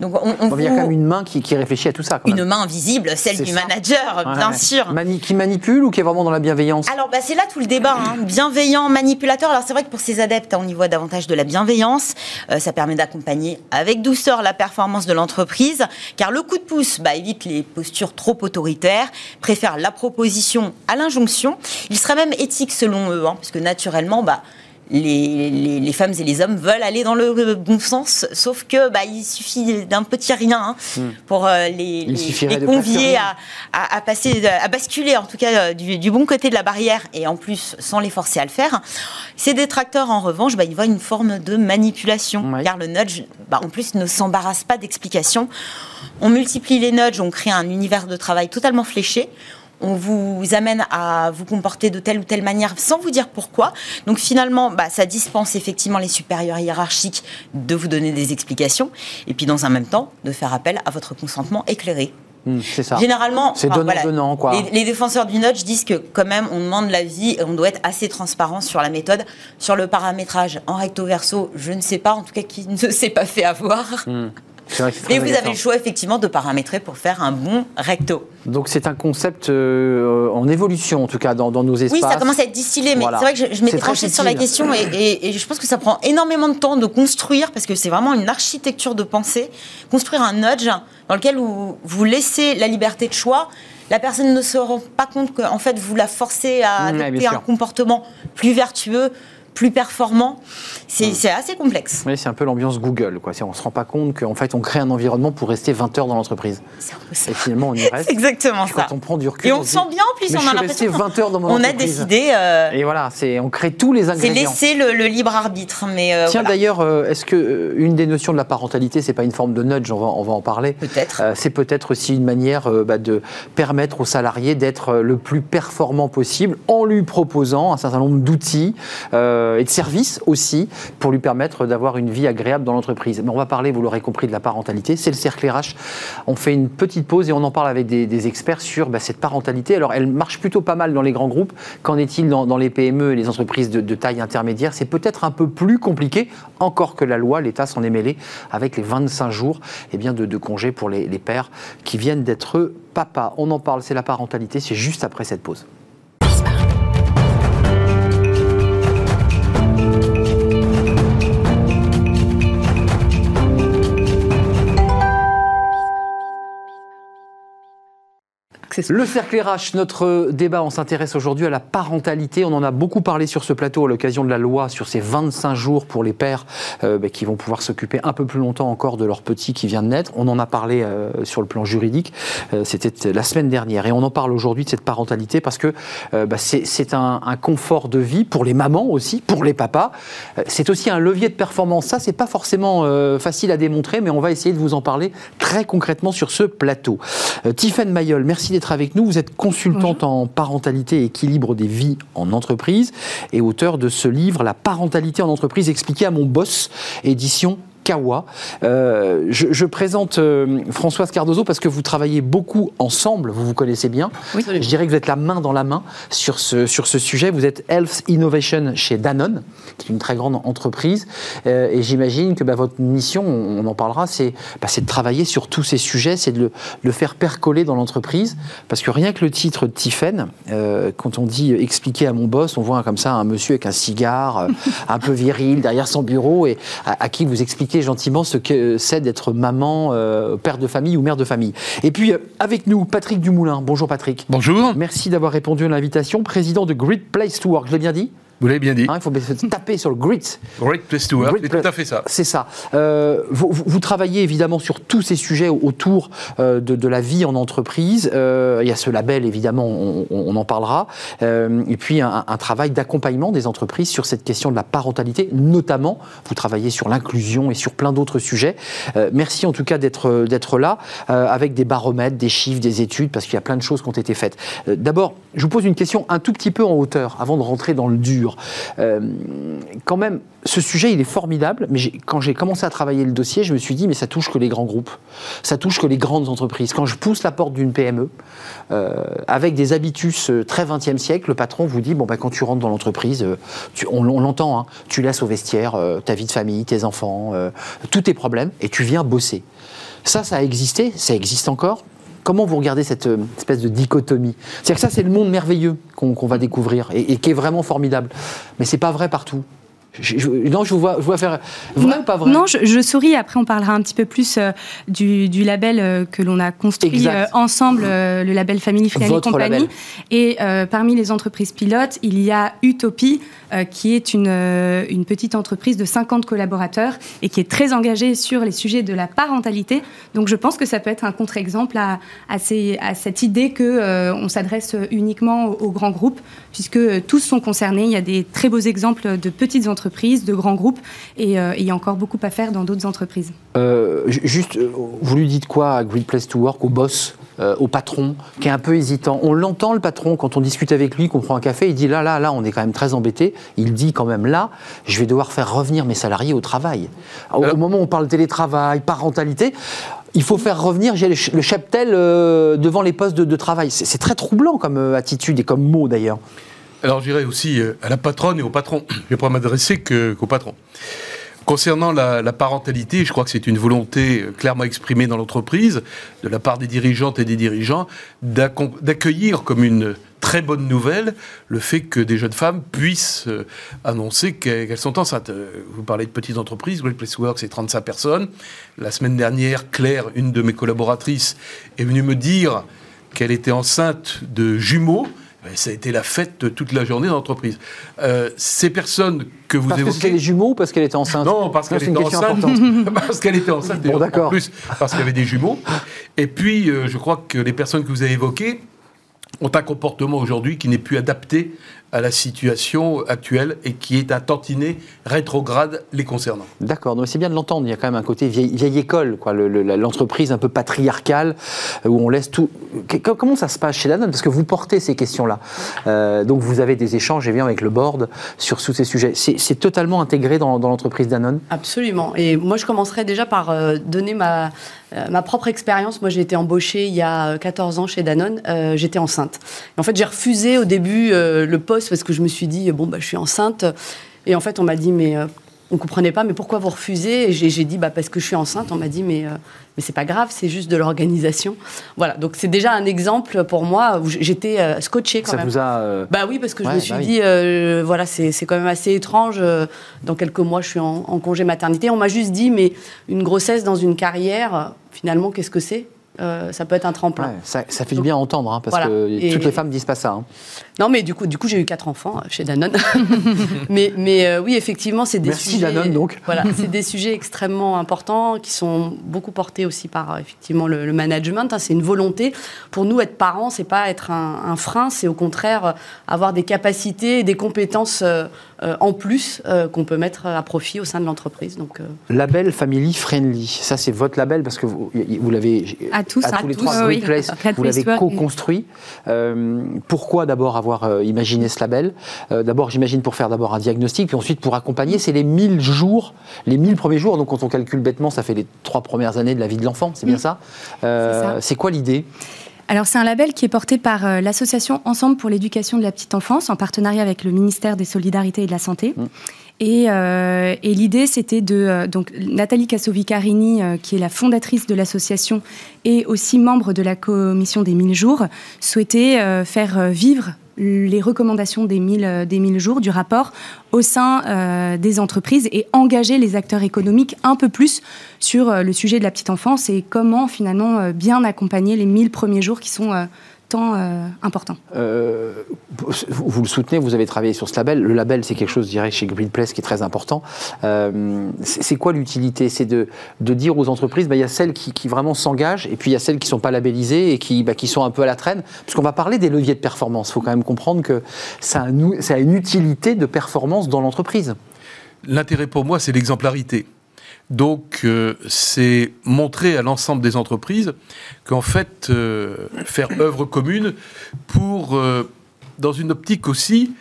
Donc on, on Bon, il y a quand même une main qui, qui réfléchit à tout ça. quand une main invisible, celle du ça. manager, Ouais, bien sûr. Mani- qui manipule ou qui est vraiment dans la bienveillance? Alors, bah, c'est là tout le débat. hein. Bienveillant, manipulateur. Alors, c'est vrai que pour ces adeptes, hein, on y voit davantage de la bienveillance. Euh, ça permet d'accompagner avec douceur la performance de l'entreprise. Car le coup de pouce bah, évite les postures trop autoritaires, préfère la proposition à l'injonction. Il serait même éthique selon eux, hein, puisque naturellement, bah, les, les- les femmes et les hommes veulent aller dans le bon sens, sauf que bah, il suffit d'un petit rien hein, pour euh, les, Hmm. Les- convier à- à passer, à basculer en tout cas euh, du, du bon côté de la barrière et en plus sans les forcer à le faire. Ces détracteurs en revanche, bah, ils voient une forme de manipulation Ouais. car le nudge, bah, en plus, ne s'embarrasse pas d'explications. On multiplie les nudges, on crée un univers de travail totalement fléché. On vous amène à vous comporter de telle ou telle manière sans vous dire pourquoi. Donc finalement, bah, ça dispense effectivement les supérieurs hiérarchiques de vous donner des explications et puis dans un même temps de faire appel à votre consentement éclairé. Hmm, c'est ça. Généralement, c'est donnant-donnant. quoi. Les, les, défenseurs du nudge disent que quand même, on demande l'avis et on doit être assez transparent sur la méthode. Sur le paramétrage en recto verso, je ne sais pas, en tout cas, qui ne s'est pas fait avoir. Hmm. Et vous avez le choix effectivement de paramétrer pour faire un bon recto. Donc c'est un concept euh, en évolution en tout cas dans, nos espaces. Oui, ça commence à être distillé, mais c'est vrai que je, m'étais penchée sur la question et, je pense que ça prend énormément de temps de construire parce que c'est vraiment une architecture de pensée. Construire un nudge dans lequel vous, vous laissez la liberté de choix la personne ne se rend pas compte qu'en fait vous la forcez à adopter un comportement plus vertueux, plus performant. C'est hmm. assez complexe. Oui, c'est un peu l'ambiance Google. Quoi. On ne se rend pas compte qu'en fait, on crée un environnement pour rester 20 heures dans l'entreprise. Et finalement, on y reste. C'est exactement ça. Quand on prend du recul. Et on, se sent bien en plus. on a l'impression 20 heures dans mon On a décidé. Euh, et voilà, on crée tous les ingrédients. C'est laisser le, libre arbitre. Mais euh, Tiens, d'ailleurs, euh, est-ce que une des notions de la parentalité, c'est pas une forme de nudge On va, on va en parler. Peut-être. c'est peut-être aussi une manière bah, de permettre aux salariés d'être le plus performant possible en lui proposant un certain nombre d'outils et de services aussi pour lui permettre d'avoir une vie agréable dans l'entreprise. Mais on va parler, vous l'aurez compris, de la parentalité. C'est le cercle RH. On fait une petite pause et on en parle avec des, experts sur bah, cette parentalité. Alors, elle marche plutôt pas mal dans les grands groupes. Qu'en est-il dans, les PME et les entreprises de, taille intermédiaire? C'est peut-être un peu plus compliqué, encore que la loi, l'État s'en est mêlé avec les 25 jours eh bien, de, de congés pour les, les pères qui viennent d'être papa. On en parle, c'est la parentalité, c'est juste après cette pause. Le cercle RH, notre débat, on s'intéresse aujourd'hui à la parentalité. On en a beaucoup parlé sur ce plateau à l'occasion de la loi sur ces 25 jours pour les pères euh, bah, qui vont pouvoir s'occuper un peu plus longtemps encore de leur petit qui vient de naître. On en a parlé euh, sur le plan juridique, euh, c'était la semaine dernière. Et on en parle aujourd'hui de cette parentalité parce que bah, c'est un, confort de vie pour les mamans aussi, pour les papas. c'est aussi un levier de performance. Ça, c'est pas forcément facile à démontrer, mais on va essayer de vous en parler très concrètement sur ce plateau. Tiffaine Mayol, merci d'être avec nous. Vous êtes consultante en parentalité et équilibre des vies en entreprise et auteur de ce livre La parentalité en entreprise expliqué à mon boss, édition Kawa. Euh, je, présente euh, Françoise Cardozo parce que vous travaillez beaucoup ensemble, vous vous connaissez bien. Je dirais que vous êtes la main dans la main sur ce, sur ce sujet. Vous êtes Health Innovation chez Danone, qui est une très grande entreprise. Euh, et j'imagine que bah, votre mission, on, en parlera, bah, c'est de travailler sur tous ces sujets, c'est de le, faire percoler dans l'entreprise. Parce que rien que le titre de Tiffen, quand on dit expliquer à mon boss, on voit comme ça un monsieur avec un cigare, un peu viril, derrière son bureau, et à qui vous expliquez gentiment ce que c'est d'être maman, euh, père de famille ou mère de famille. Et puis, euh, avec nous, Patrick Dumoulin. Bonjour Patrick. Bonjour. Merci d'avoir répondu à l'invitation. Président de Great Place to Work, je l'ai bien dit? Vous l'avez bien dit. Hein, il faut taper sur le grit. Great place to work, c'est tout à fait ça. C'est ça. Euh, vous, travaillez évidemment sur tous ces sujets autour euh, de, la vie en entreprise. Euh, il y a ce label, évidemment, on, en parlera. et puis un, travail d'accompagnement des entreprises sur cette question de la parentalité, notamment. Vous travaillez sur l'inclusion et sur plein d'autres sujets. merci en tout cas d'être là, avec des baromètres, des chiffres, des études, parce qu'il y a plein de choses qui ont été faites. D'abord, je vous pose une question un tout petit peu en hauteur, avant de rentrer dans le dur. Euh, quand même, ce sujet, il est formidable, mais quand j'ai commencé à travailler le dossier, je me suis dit, mais ça touche que les grands groupes, ça touche que les grandes entreprises. Quand je pousse la porte d'une PME, euh, avec des habitus euh, très 20e siècle, le patron vous dit, bon, ben, quand tu rentres dans l'entreprise, on, l'entend, hein, tu laisses au vestiaire ta vie de famille, tes enfants, tous tes problèmes, et tu viens bosser. Ça, ça a existé, ça existe encore, Comment vous regardez cette euh, espèce de dichotomie? C'est-à-dire que ça, c'est le monde merveilleux qu'on va découvrir et, qui est vraiment formidable. Mais c'est pas vrai partout. Non, je vous vois, je vois faire vrai ou pas vrai Non, je, souris. Après, on parlera un petit peu plus euh, du, label euh, que l'on a construit ensemble, le label Family Friendly Company. Et parmi les entreprises pilotes, il y a Utopie, euh, qui est une, euh, une, petite entreprise de 50 collaborateurs et qui est très engagée sur les sujets de la parentalité. Donc je pense que ça peut être un contre-exemple à, à, à, cette idée qu'on euh, on s'adresse uniquement aux, grands groupes, puisque tous sont concernés. Il y a des très beaux exemples de petites entreprises, de grands groupes, et, il y a encore beaucoup à faire dans d'autres entreprises. juste, vous lui dites quoi à Great Place to Work, au boss euh, au patron, qui est un peu hésitant? On l'entend, le patron, quand on discute avec lui, qu'on prend un café, il dit là, là, là, on est quand même très embêté. Il dit quand même là, je vais devoir faire revenir mes salariés au travail. Au, moment où on parle télétravail, parentalité, Il faut faire revenir le cheptel devant les postes de, travail. C'est très troublant comme attitude et comme mot d'ailleurs. Alors j'irai aussi à la patronne et au patron. Je vais pas m'adresser qu'au patron. Concernant la, parentalité, je crois que c'est une volonté clairement exprimée dans l'entreprise, de la part des dirigeantes et des dirigeants, d'accueillir comme une très bonne nouvelle le fait que des jeunes femmes puissent euh, annoncer qu'elles sont enceintes. Euh, vous parlez de petites entreprises, Great Place Work, c'est 35 personnes. La semaine dernière, Claire, une de mes collaboratrices, est venue me dire qu'elle était enceinte de jumeaux ça a été la fête toute la journée dans l'entreprise. Euh, ces personnes que vous évoquez. Parce qu'elle est jumeaux ou parce qu'elle était enceinte Non, parce qu'elle était, enceinte. parce qu'elle était enceinte. Bon, d'accord. En plus, parce qu'il y avait des jumeaux. Et puis, euh, je crois que les personnes que vous avez évoquées ont un comportement aujourd'hui qui n'est plus adapté à la situation actuelle et qui est un tantinet rétrograde les concernant. D'accord, donc c'est bien de l'entendre. Il y a quand même un côté vieille, école, quoi, l'entreprise un peu patriarcale où on laisse tout. Comment ça se passe chez Danone? Parce que vous portez ces questions-là. Euh, donc vous avez des échanges, et bien avec le board sur tous ces sujets. C'est totalement intégré dans, l'entreprise Danone? Absolument. Et moi, je commencerai déjà par euh, donner ma, euh, ma propre expérience. Moi, j'ai été embauchée il y a 14 ans chez Danone. J'étais enceinte. en fait, j'ai refusé au début le poste parce que je me suis dit, bon, bah, je suis enceinte. Et en fait, on m'a dit, mais euh, on ne comprenait pas, mais pourquoi vous refusez Et j'ai dit, bah, parce que je suis enceinte. On m'a dit, mais, euh, mais c'est pas grave, c'est juste de l'organisation. Voilà, donc c'est déjà un exemple pour moi où j'étais euh, scotchée quand Ça même. vous a. Bah oui, parce que je me suis bah dit, voilà, c'est quand même assez étrange. dans quelques mois, je suis en, en congé maternité. On m'a juste dit, mais une grossesse dans une carrière, finalement, qu'est-ce que c'est? Euh, ça peut être un tremplin. ça, fait du bien à entendre, hein, parce que toutes les femmes disent pas ça. Hein. Non, mais du coup, du coup j'ai eu quatre enfants euh, chez Danone. mais mais euh, oui, effectivement, c'est des Merci sujets. Danone, donc. Voilà, c'est des sujets extrêmement importants qui sont beaucoup portés aussi par effectivement le, management. Hein. c'est une volonté. Pour nous, être parents, c'est pas être un, frein, c'est au contraire avoir des capacités et des compétences en plus qu'on peut mettre à profit au sein de l'entreprise. Donc. Label Family Friendly, ça c'est votre label parce que vous, vous l'avez à tous, à, tous les trois, oui. vous l'avez co-construit. Euh, pourquoi d'abord avoir euh, imaginé ce label? Euh, D'abord, j'imagine pour faire d'abord un diagnostic, puis ensuite pour accompagner. C'est les 1000 jours, les 1000 premiers jours. Donc quand on calcule bêtement, ça fait les trois premières années de la vie de l'enfant. C'est bien ça, C'est quoi l'idée? Alors c'est un label qui est porté par l'association Ensemble pour l'éducation de la petite enfance en partenariat avec le ministère des Solidarités et de la Santé. Mmh. Euh, et, l'idée, c'était de. Euh, donc, Nathalie Cassovicarini, euh, qui est la fondatrice de l'association et aussi membre de la commission des 1000 jours, souhaitait faire vivre les recommandations des 1000, des jours du rapport au sein des entreprises et engager les acteurs économiques un peu plus sur le sujet de la petite enfance et comment finalement bien accompagner les 1000 premiers jours qui sont euh, important. Euh, vous, le soutenez, vous avez travaillé sur ce label. Le label, c'est quelque chose, je dirais, chez Green Place qui est très important. Euh, c'est quoi l'utilité? C'est de, de, dire aux entreprises, bah, il y a celles qui, qui vraiment s'engagent, et puis il y a celles qui ne sont pas labellisées et qui, bah, qui sont un peu à la traîne. Parce qu'on va parler des leviers de performance. Il faut quand même comprendre que ça a, ça a une utilité de performance dans l'entreprise. L'intérêt pour moi, c'est l'exemplarité. Donc, euh, c'est montrer à l'ensemble des entreprises qu'en fait, euh, faire œuvre commune pour, euh, dans une optique aussi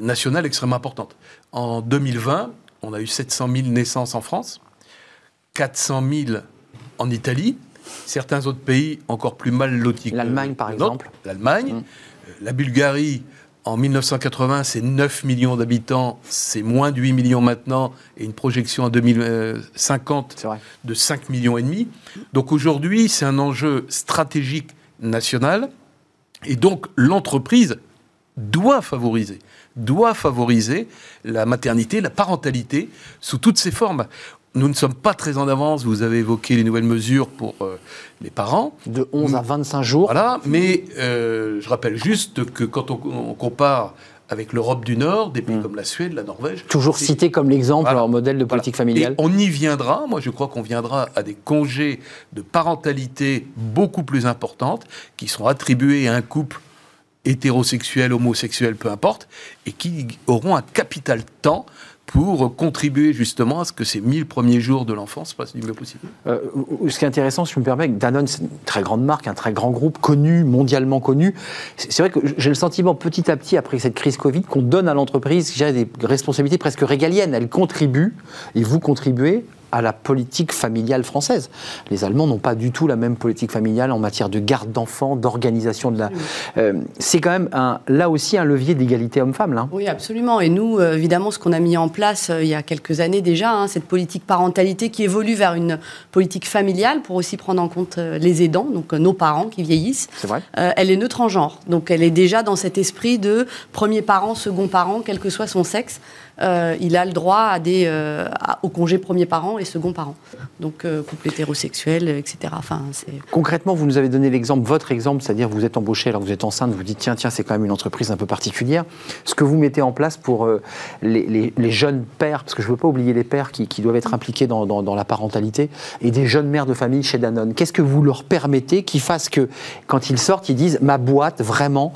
nationale extrêmement importante. En 2020, on a eu 700 000 naissances en France, 400 000 en Italie, certains autres pays encore plus mal lotis. L'Allemagne, par exemple. L'Allemagne, mmh. la Bulgarie en 1980, c'est 9 millions d'habitants, c'est moins de 8 millions maintenant, et une projection en 2050 de 5 millions et demi. Donc aujourd'hui, c'est un enjeu stratégique national, et donc l'entreprise doit favoriser, doit favoriser la maternité, la parentalité sous toutes ses formes nous ne sommes pas très en avance. Vous avez évoqué les nouvelles mesures pour euh, les parents. De 11 à 25 jours. Voilà, mais euh, je rappelle juste que quand on, compare avec l'Europe du Nord, des pays mm. comme la Suède, la Norvège. Toujours cité comme l'exemple, leur modèle de politique familiale. on y viendra, moi je crois qu'on viendra à des congés de parentalité beaucoup plus importantes qui seront attribués à un couple hétérosexuel, homosexuel, peu importe, et qui auront un capital temps pour contribuer justement à ce que ces 1000 premiers jours de l'enfance passent du mieux possible. Ce qui est intéressant, si je me permets, Danone, c'est une très grande marque, un très grand groupe, connu, mondialement connu. C'est vrai que j'ai le sentiment petit à petit, après cette crise Covid, qu'on donne à l'entreprise des responsabilités presque régaliennes. Elle contribue, et vous contribuez à la politique familiale française. Les Allemands n'ont pas du tout la même politique familiale en matière de garde d'enfants, d'organisation de la. Euh, c'est quand même un, là aussi un levier d'égalité homme-femme. Là. Oui, absolument. Et nous, euh, évidemment, ce qu'on a mis en place euh, il y a quelques années déjà, hein, cette politique parentalité qui évolue vers une politique familiale pour aussi prendre en compte les aidants, donc nos parents qui vieillissent. C'est vrai. elle est neutre en genre. Donc elle est déjà dans cet esprit de premier parent, second parent, quel que soit son sexe. Euh, il a le droit euh, au congé premier parent et second parent. Donc euh, couple hétérosexuel, etc. Enfin, Concrètement, vous nous avez donné l'exemple, votre exemple, c'est-à-dire vous êtes embauché alors que vous êtes enceinte, vous dites tiens, tiens, c'est quand même une entreprise un peu particulière. Ce que vous mettez en place pour les, jeunes pères, parce que je ne veux pas oublier les pères qui, doivent être impliqués dans, dans, la parentalité, et des jeunes mères de famille chez Danone, qu'est-ce que vous leur permettez qui fassent que quand ils sortent, ils disent ma boîte vraiment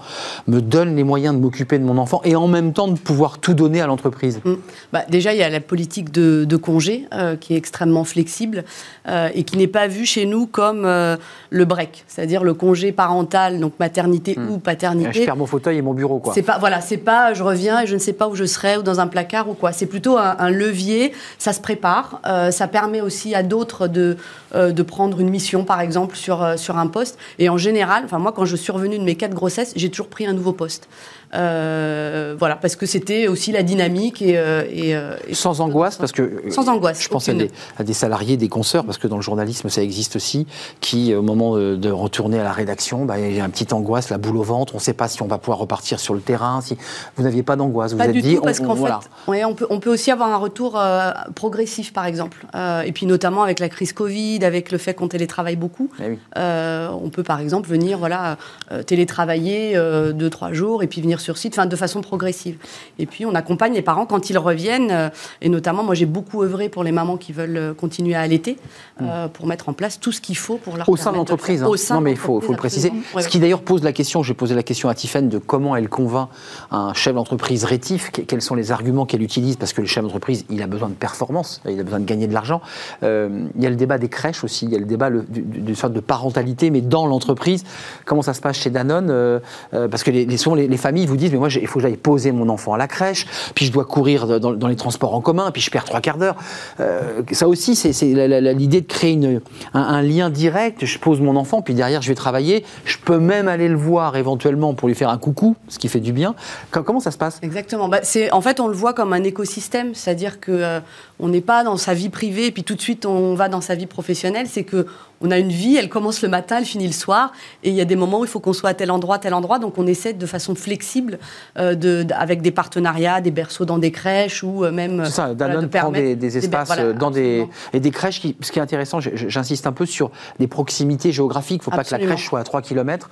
me donne les moyens de m'occuper de mon enfant et en même temps de pouvoir tout donner à l'entreprise? Mm. bah, Déjà, il y a la politique de, congé euh, qui est extrêmement flexible euh, et qui n'est pas vue chez nous comme euh, le break, c'est-à-dire le congé parental, donc maternité mm. ou paternité. Je perds mon fauteuil et mon bureau, quoi. C'est pas, voilà, c'est pas je reviens et je ne sais pas où je serai ou dans un placard ou quoi. C'est plutôt un, levier, ça se prépare, ça permet aussi à d'autres de, de prendre une mission, par exemple, sur, sur un poste. Et en général, enfin moi, quand je suis revenue de mes quatre grossesses, j'ai toujours pris un nouveau poste. Euh, voilà, parce que c'était aussi la dynamique et, euh, euh, sans angoisse, parce que sans angoisse. Je pense à des, salariés, des consoeurs, parce que dans le journalisme ça existe aussi, qui au moment de, retourner à la rédaction, bah, il y a une petite angoisse, la boule au ventre, on ne sait pas si on va pouvoir repartir sur le terrain. Si vous n'aviez pas d'angoisse, vous pas êtes du dit, tout, parce qu'en fait, on peut, on peut aussi avoir un retour progressif, par exemple, et puis notamment avec la crise Covid, avec le fait qu'on télétravaille beaucoup, eh on peut par exemple venir, voilà, télétravailler deux trois jours et puis venir sur site, enfin, de façon progressive. Et puis, on accompagne les parents quand ils reviennent, euh, et notamment, moi, j'ai beaucoup œuvré pour les mamans qui veulent euh, continuer à allaiter, euh, mm. pour mettre en place tout ce qu'il faut pour leur Au sein de l'entreprise. Hein. Non, mais il faut, faut le préciser. Ce qui d'ailleurs pose la question, j'ai posé la question à Tiffaine de comment elle convainc un chef d'entreprise rétif, quels sont les arguments qu'elle utilise, parce que le chef d'entreprise, il a besoin de performance, il a besoin de gagner de l'argent. il y a le débat des crèches aussi, il y a le débat de sorte de parentalité, mais dans l'entreprise. Comment ça se passe chez Danone Parce que les, souvent, les, les familles vous disent, mais moi, il faut que j'aille poser mon enfant à la crèche, puis je dois courir dans, les transports en commun, puis je perds trois quarts d'heure. Euh, ça aussi, c'est l'idée de créer un, lien direct. Je pose mon enfant, puis derrière, je vais travailler. Je peux même aller le voir éventuellement pour lui faire un coucou, ce qui fait du bien. Comment ça se passe? Exactement. Bah, en fait, on le voit comme un écosystème, c'est-à-dire que euh, on n'est pas dans sa vie privée, puis tout de suite on va dans sa vie professionnelle. C'est que on a une vie, elle commence le matin, elle finit le soir, et il y a des moments où il faut qu'on soit à tel endroit, tel endroit, donc on essaie de façon flexible, euh, de, avec des partenariats, des berceaux dans des crèches ou euh, même. C'est ça, Danone prend des, espaces euh, dans des et des crèches. Qui, ce qui est intéressant, j'insiste un peu sur des proximités géographiques. Il ne faut pas que la crèche soit à 3 km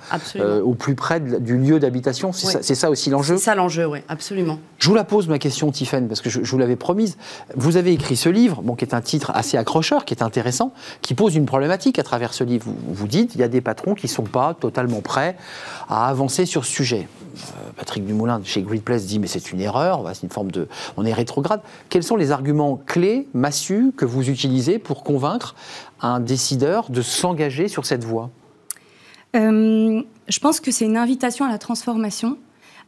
au plus près du lieu d'habitation. C'est ça, aussi l'enjeu. C'est ça l'enjeu, oui, absolument. Je vous la pose ma question, Tiffaine, parce que je, je vous l'avais promise. Vous avez écrit ce livre, bon, qui est un titre assez accrocheur, qui est intéressant, qui pose une problématique à travers ce livre. Vous, dites, il y a des patrons qui ne sont pas totalement prêts à avancer sur ce sujet. Euh, Patrick Dumoulin chez Gridplace dit mais c'est une erreur, c'est une forme de, on est rétrograde. Quels sont les arguments clés, massus, que vous utilisez pour convaincre un décideur de s'engager sur cette voie? Euh, Je pense que c'est une invitation à la transformation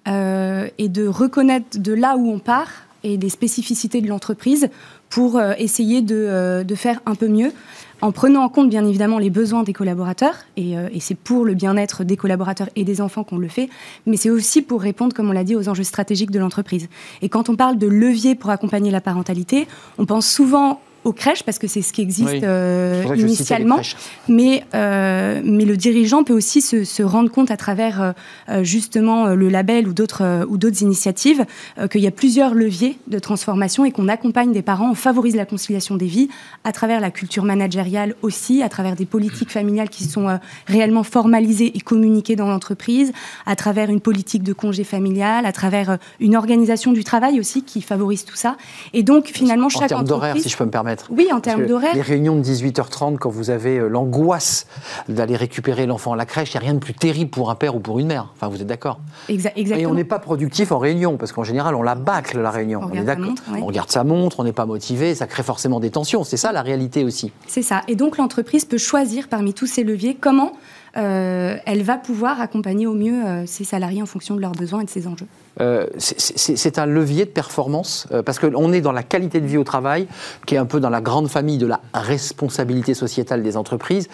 euh, et de reconnaître de là où on part et des spécificités de l'entreprise pour euh, essayer euh, de, faire un peu mieux en prenant en compte bien évidemment les besoins des collaborateurs, et, euh, c'est pour le bien-être des collaborateurs et des enfants qu'on le fait, mais c'est aussi pour répondre, comme on l'a dit, aux enjeux stratégiques de l'entreprise. Et quand on parle de levier pour accompagner la parentalité, on pense souvent aux crèches parce que c'est ce qui existe euh, initialement. Mais, euh, mais le dirigeant peut aussi se, se rendre compte à travers euh, justement le label ou d'autres ou d'autres initiatives qu'il y a plusieurs leviers de transformation et qu'on accompagne des parents, on favorise la conciliation des vies à travers la culture managériale aussi, à travers des politiques familiales qui sont réellement formalisées et communiquées dans l'entreprise, à travers une politique de congé familial, à travers une organisation du travail aussi qui favorise tout ça. Et donc finalement chaque en termes d'horaire, si je peux me permettre. Oui, en termes d'horaire. Les réunions de 18h30, quand vous avez euh, l'angoisse d'aller récupérer l'enfant à la crèche, il n'y a rien de plus terrible pour un père ou pour une mère. Enfin, vous êtes d'accord? Exactement. Et on n'est pas productif en réunion, parce qu'en général, on la bâcle, la réunion. On, est On regarde sa montre, on n'est pas motivé, ça crée forcément des tensions. C'est ça la réalité aussi. C'est ça. Et donc, l'entreprise peut choisir parmi tous ces leviers comment elle va pouvoir accompagner au mieux ses salariés en fonction de leurs besoins et de ses enjeux. C'est un levier de performance parce qu'on est dans la qualité de vie au travail, qui est un peu dans la grande famille de la responsabilité sociétale des entreprises,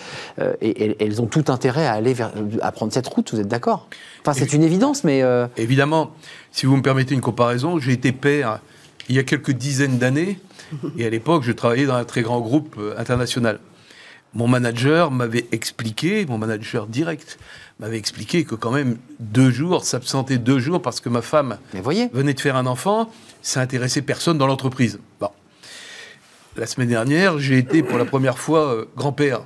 et, elles ont tout intérêt à aller vers, à prendre cette route. Vous êtes d'accord? Enfin, c'est une évidence, mais évidemment, si vous me permettez une comparaison, j'ai été père il y a quelques dizaines d'années, et à l'époque, je travaillais dans un très grand groupe euh, international. Mon manager m'avait expliqué, mon manager direct, m'avait expliqué que quand même deux jours, s'absenter deux jours parce que ma femme venait de faire un enfant, ça intéressait personne dans l'entreprise. Bon. La semaine dernière, j'ai été pour la première fois euh, grand-père.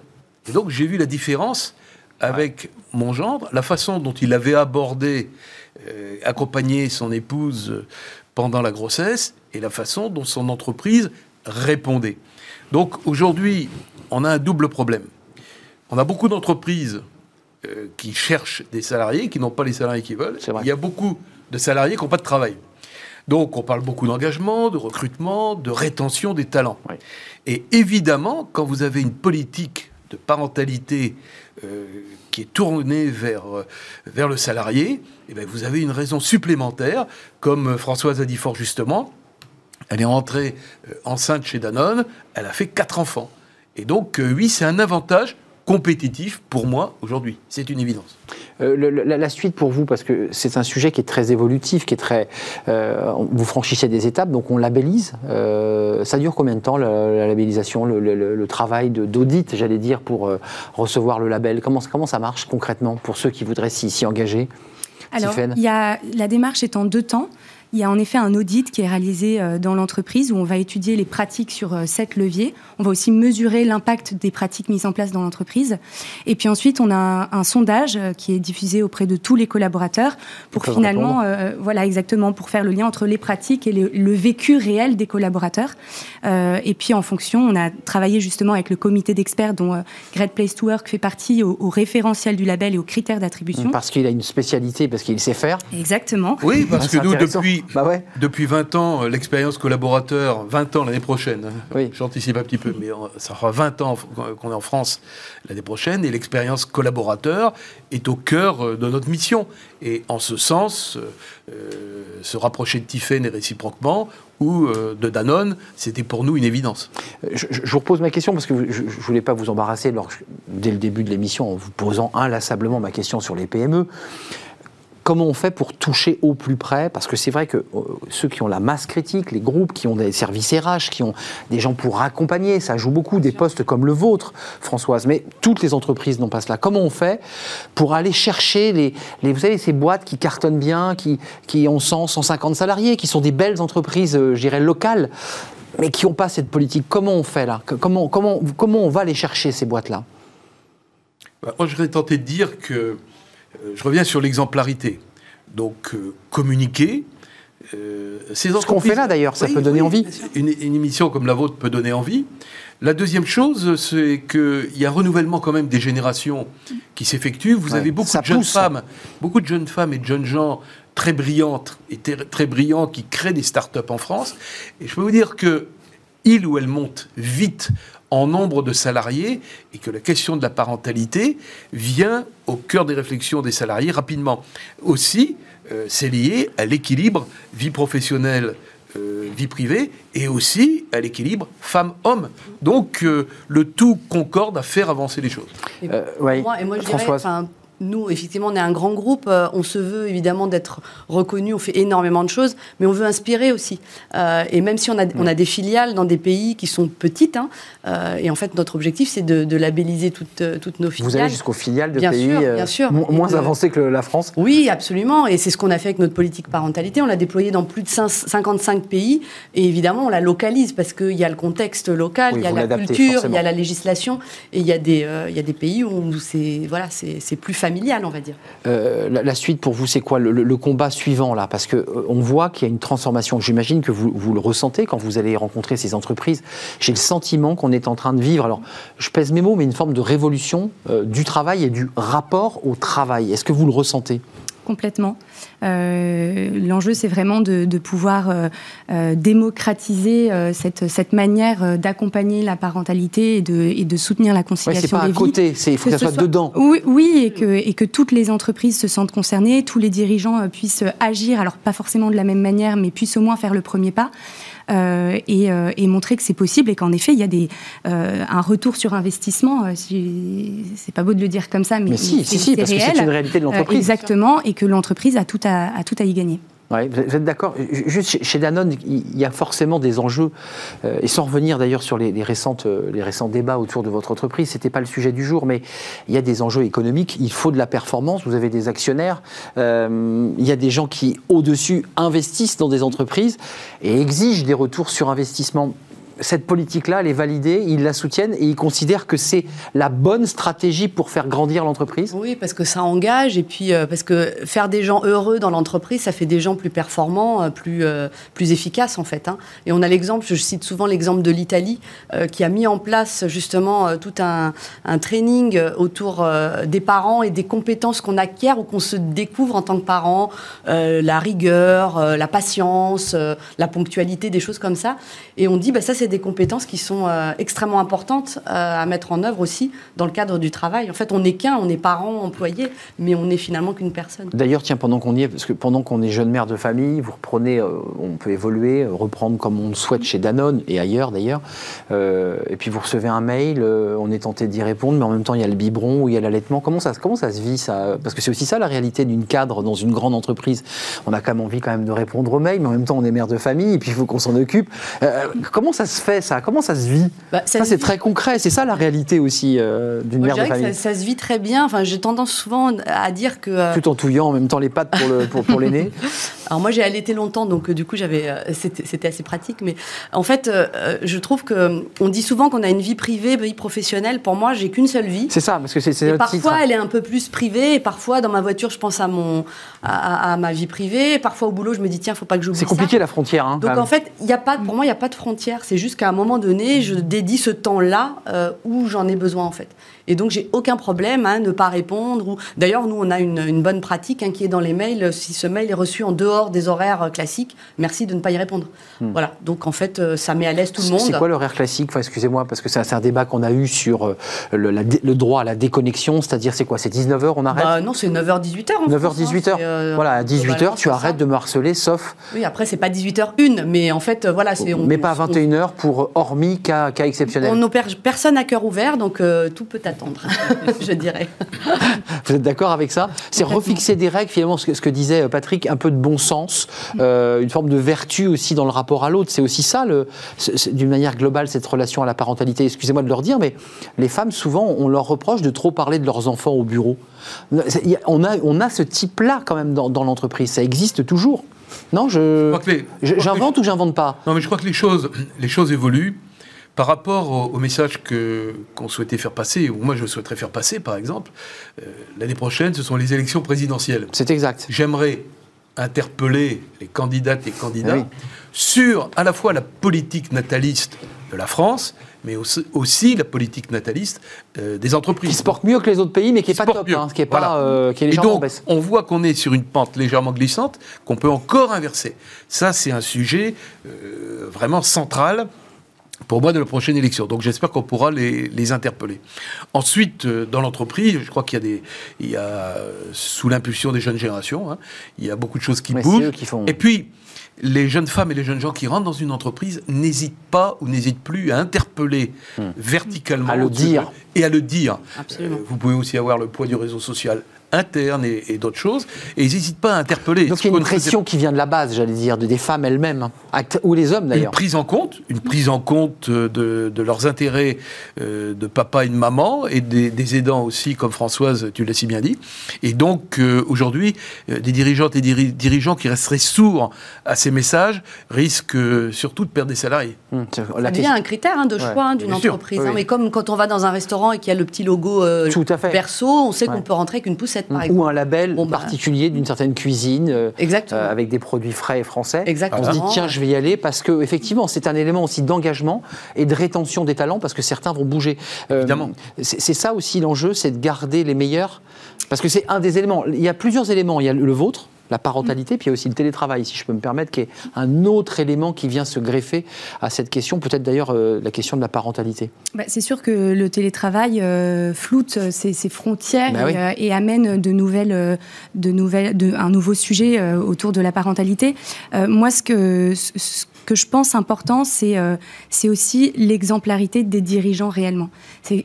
Et donc j'ai vu la différence avec mon gendre, la façon dont il avait abordé, euh, accompagné son épouse pendant la grossesse et la façon dont son entreprise répondait. Donc aujourd'hui, on a un double problème. On a beaucoup d'entreprises euh, qui cherchent des salariés, qui n'ont pas les salariés qu'ils veulent. Il y a beaucoup de salariés qui n'ont pas de travail. Donc on parle beaucoup d'engagement, de recrutement, de rétention des talents. Et évidemment, quand vous avez une politique de parentalité euh, qui est tournée vers, euh, vers le salarié, eh bien, vous avez une raison supplémentaire, comme Françoise a dit fort justement, elle est rentrée enceinte chez Danone, elle a fait quatre enfants. Et donc, oui, c'est un avantage compétitif pour moi aujourd'hui. C'est une évidence. Euh, la, suite pour vous, parce que c'est un sujet qui est très évolutif, qui est très. vous franchissez des étapes, donc on labellise. ça dure combien de temps la, labellisation, le, travail d'audit, j'allais dire, pour recevoir le label? Comment, comment ça marche concrètement pour ceux qui voudraient s'y engager? Alors, il y a, la démarche est en deux temps. Il y a en effet un audit qui est réalisé euh, dans l'entreprise où on va étudier les pratiques sur euh, sept leviers. On va aussi mesurer l'impact des pratiques mises en place dans l'entreprise. Et puis ensuite, on a un, sondage euh, qui est diffusé auprès de tous les collaborateurs pour finalement, voilà exactement, pour faire le lien entre les pratiques et le, vécu réel des collaborateurs. et puis en fonction, on a travaillé justement avec le comité d'experts dont Great Place to Work fait partie au, au référentiel du label et aux critères d'attribution. Parce qu'il a une spécialité, parce qu'il sait faire. Exactement. Oui, parce que nous, depuis, bah ouais. Depuis 20 ans, euh, l'expérience collaborateur, 20 ans l'année prochaine, oui. j'anticipe un petit peu, mais ça fera 20 ans qu'on est en France l'année prochaine, et l'expérience collaborateur est au cœur euh, de notre mission. Et en ce sens, euh, se rapprocher de Tiffen et réciproquement, ou de Danone, c'était pour nous une évidence. Je, vous repose ma question parce que je ne voulais pas vous embarrasser dès le début de l'émission en vous posant inlassablement ma question sur les PME. Comment on fait pour toucher au plus près Parce que c'est vrai que euh, ceux qui ont la masse critique, les groupes qui ont des services RH, qui ont des gens pour accompagner, ça joue beaucoup, des postes comme le vôtre, Françoise, mais toutes les entreprises n'ont pas cela. Comment on fait pour aller chercher les, vous savez, ces boîtes qui cartonnent bien, qui, qui ont 100, 150 salariés, qui sont des belles entreprises, euh, je dirais, locales, mais qui n'ont pas cette politique? Comment on fait là? Comment, comment, comment on va aller chercher ces boîtes-là? Bah, Moi, je voudrais tenter de dire que euh, je reviens sur l'exemplarité. Donc, euh, communiquer. Euh, Ce qu'on fait là d'ailleurs, ça peut donner envie. Une, émission comme la vôtre peut donner envie. La deuxième chose, c'est qu'il y a un renouvellement quand même des générations qui s'effectue. Vous avez beaucoup de jeunes femmes, beaucoup de jeunes femmes et de jeunes gens très brillantes et très brillants qui créent des start-up en France. Et je peux vous dire que il ou elle monte vite en nombre de salariés et que la question de la parentalité vient au cœur des réflexions des salariés rapidement. Aussi, euh, c'est lié à l'équilibre vie professionnelle euh, vie privée et aussi à l'équilibre femme-homme. Donc euh, le tout concorde à faire avancer les choses. Et, moi, et moi, je dirais, nous, effectivement, on est un grand groupe. Euh, on se veut évidemment d'être reconnu. On fait énormément de choses, mais on veut inspirer aussi. Euh, et même si on a, on a des filiales dans des pays qui sont petites, hein, euh, et en fait, notre objectif, c'est de, labelliser toutes, toutes nos filiales. Vous allez jusqu'aux filiales de pays bien sûr. moins avancés que la France? Oui, absolument. Et c'est ce qu'on a fait avec notre politique parentalité. On l'a déployée dans plus de 55 pays. Et évidemment, on la localise parce qu'il y a le contexte local, il y a la culture, il y a la législation. Et il y a des, il y a des pays où c'est voilà, plus facile familiale, on va dire. Euh, la, suite pour vous, c'est quoi le, combat suivant là? Parce que euh, on voit qu'il y a une transformation. J'imagine que vous, vous, le ressentez quand vous allez rencontrer ces entreprises. J'ai le sentiment qu'on est en train de vivre. Alors, je pèse mes mots, mais une forme de révolution euh, du travail et du rapport au travail. Est-ce que vous le ressentez? Complètement. L'enjeu, c'est vraiment de, pouvoir démocratiser cette, cette manière d'accompagner la parentalité et de, et de soutenir la conciliation ouais, c'est pas à côté, il faut que, ça soit, dedans. Oui, oui et, que, et que toutes les entreprises se sentent concernées, tous les dirigeants puissent agir, alors pas forcément de la même manière, mais puissent au moins faire le premier pas. Euh, euh, et, montrer que c'est possible et qu'en effet il y a des, euh, un retour sur investissement. c'est pas beau de le dire comme ça, mais, si, si, si, parce que c'est une réalité de l'entreprise. exactement, et que l'entreprise a tout à, a tout à y gagner. Vous êtes d'accord? Juste chez Danone, il y a forcément des enjeux, euh, et sans revenir d'ailleurs sur euh, les récents débats autour de votre entreprise, ce n'était pas le sujet du jour, mais il y a des enjeux économiques, il faut de la performance, vous avez des actionnaires, euh, il y a des gens qui, au-dessus, investissent dans des entreprises et exigent des retours sur investissement cette politique-là, elle est validée, ils la soutiennent et ils considèrent que c'est la bonne stratégie pour faire grandir l'entreprise Oui, parce que ça engage et puis euh, parce que faire des gens heureux dans l'entreprise, ça fait des gens plus performants, euh, plus, euh, plus efficaces en fait. Hein. Et on a l'exemple, je cite souvent l'exemple de l'Italie, qui a mis en place justement tout un, un, training autour des parents et des compétences qu'on acquiert ou qu'on se découvre en tant que parent, la rigueur, la patience, la ponctualité, des choses comme ça. Et on dit, bah, ça c'est des compétences qui sont euh, extrêmement importantes euh, à mettre en œuvre aussi dans le cadre du travail. En fait, on n'est qu'un, on est parent, employé, mais on n'est finalement qu'une personne. D'ailleurs, tiens, pendant qu'on y est, parce que pendant qu'on est jeune mère de famille, vous reprenez, euh, on peut évoluer, reprendre comme on le souhaite chez Danone et ailleurs d'ailleurs, et puis vous recevez un mail, on est tenté d'y répondre, mais en même temps il y a le biberon ou il y a l'allaitement. Comment ça, comment ça se vit ça? Parce que c'est aussi ça la réalité d'une cadre dans une grande entreprise. On a quand même envie quand même de répondre aux mails, mais en même temps on est mère de famille et puis il faut qu'on s'en occupe. comment ça se fait ça Comment ça se vit bah, Ça, c'est très concret. C'est ça la réalité aussi euh, d'une mère de famille. ça, se vit très bien. Enfin, j'ai tendance souvent à dire que euh, tout en touillant en même temps les pattes pour le pour, pour l'aîné. Alors moi j'ai allaité longtemps, donc euh, du coup j'avais c'était assez pratique. Mais en fait, je trouve que on dit souvent qu'on a une vie privée, vie professionnelle. Pour moi, j'ai qu'une seule vie. C'est ça, parce que c'est Parfois, elle est un peu plus privée. Et parfois, dans ma voiture, je pense à mon à, ma vie privée. Et parfois, au boulot, je me dis tiens, faut pas que j'oublie. C'est compliqué la frontière. Hein, donc en fait, il y a pas pour moi, il y a pas de frontière. C'est juste qu'à un moment donné, je dédie ce temps-là euh, où j'en ai besoin en fait. Et donc, j'ai aucun problème à ne pas répondre. Ou... D'ailleurs, nous, on a une, bonne pratique hein, qui est dans les mails. Si ce mail est reçu en dehors des horaires euh, classiques, merci de ne pas y répondre. Hmm. Voilà. Donc, en fait, euh, ça met à l'aise tout le monde. C'est quoi l'horaire classique? Enfin, Excusez-moi, parce que c'est un, débat qu'on a eu sur euh, le, droit à la déconnexion. C'est-à-dire, c'est quoi? C'est 19h, on arrête? Bah, Non, c'est 9h, 18h. 9h, 18h. voilà, à 18h, tu arrêtes de me harceler, sauf. Oui, après, c'est pas 18h une, mais en fait, voilà. c'est mais pas à 21h pour hormis cas, cas exceptionnels. On n'opère personne à cœur ouvert, donc tout peut attendre. je dirais. Vous êtes d'accord avec ça? C'est refixer des règles, finalement, ce que, ce que, disait Patrick, un peu de bon sens, euh, une forme de vertu aussi dans le rapport à l'autre. C'est aussi ça, d'une manière globale, cette relation à la parentalité. Excusez-moi de leur dire, mais les femmes, souvent, on leur reproche de trop parler de leurs enfants au bureau. On a, on a ce type-là, quand même, dans, l'entreprise. Ça existe toujours. Non, je, j'invente ou j'invente pas? Non, mais je crois que les choses, les choses évoluent. Par rapport au, message que, qu'on souhaitait faire passer, ou moi je souhaiterais faire passer par exemple, euh, l'année prochaine, ce sont les élections présidentielles. C'est exact. J'aimerais interpeller les candidates et candidats ah sur à la fois la politique nataliste de la France, mais aussi, la politique nataliste euh, des entreprises. Qui se porte mieux que les autres pays, mais qui n'est pas top, hein, qui est, pas, euh, qui est légèrement et donc, On voit qu'on est sur une pente légèrement glissante, qu'on peut encore inverser. Ça, c'est un sujet vraiment central pour moi de la prochaine élection. Donc j'espère qu'on pourra les, interpeller. Ensuite, euh, dans l'entreprise, je crois qu'il y a des, il y a, sous l'impulsion des jeunes générations, hein, il y a beaucoup de choses qui bougent. Qui font... Et puis, les jeunes femmes et les jeunes gens qui rentrent dans une entreprise n'hésitent pas ou n'hésitent plus à interpeller hmm. verticalement. À le dire. Et à le dire. Absolument. Euh, vous pouvez aussi avoir le poids du réseau social interne et, d'autres choses. Et ils n'hésitent pas à interpeller. Donc il y a une pression qui vient de la base, j'allais dire, de des femmes elles-mêmes, hein, ou les hommes d'ailleurs. Une prise en compte, une prise en compte de, leurs intérêts euh, de papa et de maman, et des, aidants aussi, comme Françoise, tu l'as si bien dit. Et donc euh, aujourd'hui, euh, des dirigeantes et des dirigeants qui resteraient sourds à ces messages risquent surtout de perdre des salariés. Hum, ça devient un critère hein, de choix hein, d'une entreprise. Mais comme quand on va dans un restaurant et qu'il y a le petit logo perso, on sait qu'on peut rentrer Ou un label bah. particulier d'une certaine cuisine, euh, euh, avec des produits frais et français. Exactement. On se dit, tiens, je vais y aller, parce que effectivement, c'est un élément aussi d'engagement et de rétention des talents, parce que certains vont bouger. Euh, Évidemment. C'est ça aussi l'enjeu, c'est de garder les meilleurs, parce que c'est un des éléments. Il y a plusieurs éléments. Il y a le vôtre, la parentalité, puis il y a aussi le télétravail, si je peux me permettre, qui est un autre élément qui vient se greffer à cette question, peut-être d'ailleurs euh, la question de la parentalité. Bah, c'est sûr que le télétravail euh, floute ses, frontières bah et, amène de nouvelles, de nouvelles, de, un nouveau sujet autour de la parentalité. moi, ce que, que je pense important, c'est euh, c'est aussi l'exemplarité des dirigeants réellement.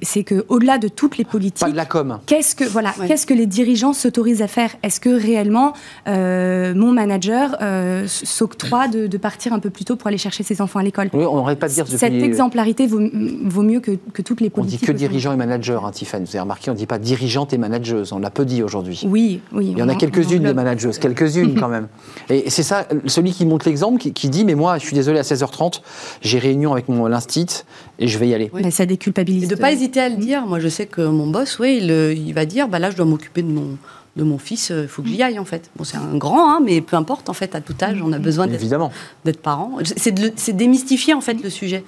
C'est que au-delà de toutes les politiques, pas de la com. Qu'est-ce que voilà, qu'est-ce que les dirigeants s'autorisent à faire? Est-ce que réellement euh, mon manager euh, s'octroie de, de, partir un peu plus tôt pour aller chercher ses enfants à l'école? Oui, on n'aurait pas de dire depuis... cette exemplarité vaut, vaut mieux que, que, toutes les politiques. On dit que dirigeants et managers, hein, Tiffany. Vous avez remarqué, on ne dit pas dirigeante et manageuse. On l'a peu dit aujourd'hui. Oui, oui. Il y en a quelques-unes des manageuses, quelques-unes quand même. Et c'est ça, celui qui montre l'exemple, qui, qui, dit mais moi, je suis désolé, à 16h30, j'ai réunion avec mon l'instit et je vais y aller. Mais ça déculpabilise. Et de pas hésiter à le dire. Moi, je sais que mon boss, oui, il, il va dire, bah là, je dois m'occuper de mon de mon fils, il euh, faut que j'y aille en fait. Bon, c'est un grand, hein, mais peu importe en fait, à tout âge, on a besoin d'être parent. C'est démystifier en fait le sujet.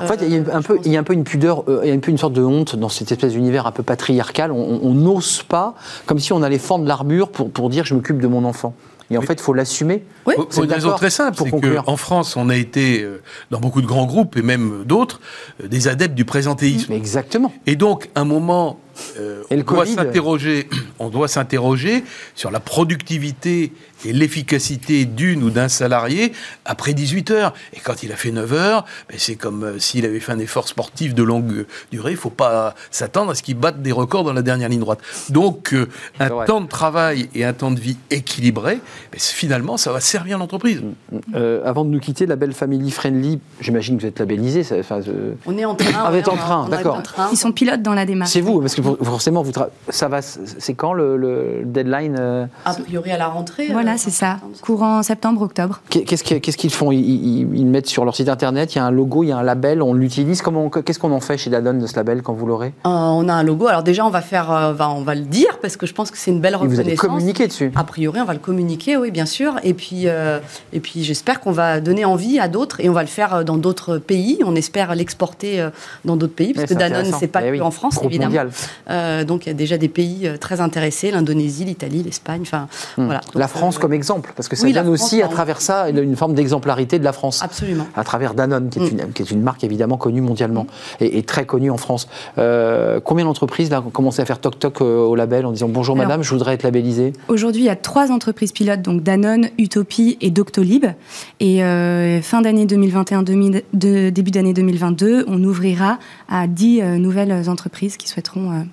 En fait, il y a un, peu, il y a un peu une pudeur, euh, il y a un peu une sorte de honte dans cette espèce d'univers un peu patriarcal. On n'ose pas, comme si on allait fendre l'armure pour, pour dire je m'occupe de mon enfant. Et en fait, il faut l'assumer. Oui, pour une raison très simple, c'est qu'en France, on a été, euh, dans beaucoup de grands groupes et même d'autres, euh, des adeptes du présentéisme. Exactement. Et donc, un moment, euh, on, doit s'interroger, on doit s'interroger sur la productivité et l'efficacité d'une ou d'un salarié après 18 heures. Et quand il a fait 9 heures, ben c'est comme euh, s'il avait fait un effort sportif de longue durée. Il ne faut pas s'attendre à ce qu'il batte des records dans la dernière ligne droite. Donc, euh, un temps de travail et un temps de vie équilibré, ben finalement, ça va servir l'entreprise. Mm, mm. Euh, avant de nous quitter, la belle Family Friendly, j'imagine que vous êtes labellisé. On est en train. Ah, vous êtes en train, d'accord. Ils sont pilotes dans la démarche. C'est vous, parce que forcément, vous ça va. C'est quand le, deadline A priori à la rentrée. Voilà c'est ça. Courant septembre-octobre. Qu'est-ce qu'ils font? Ils, mettent sur leur site internet, il y a un logo, il y a un label, on l'utilise. Qu'est-ce qu'on en fait chez Danone de ce label quand vous l'aurez? Euh, On a un logo. Alors déjà, on va faire, euh, on va le dire parce que je pense que c'est une belle reconnaissance. vous allez communiquer dessus. A priori, on va le communiquer, oui, bien sûr. Et puis, euh, et puis, j'espère qu'on va donner envie à d'autres et on va le faire dans d'autres pays. On espère l'exporter dans d'autres pays parce que Danone, c'est pas eh que en France, évidemment. Donc, il y a déjà des pays très intéressés l'Indonésie, l'Italie, l'Espagne. Enfin, hmm. voilà. la France comme exemple, parce que ça donne aussi à travers ça une forme d'exemplarité de la France. Absolument. À travers Danone, qui est, mm. une, qui est une marque évidemment connue mondialement mm. et, très connue en France. Euh, combien d'entreprises ont commencé à faire toc-toc euh, au label en disant bonjour madame, je voudrais être labellisée? Aujourd'hui, il y a trois entreprises pilotes, donc Danone, Utopie et Doctolib. Et euh, fin d'année 2021, début d'année 2022, on ouvrira à 10 nouvelles entreprises qui souhaiteront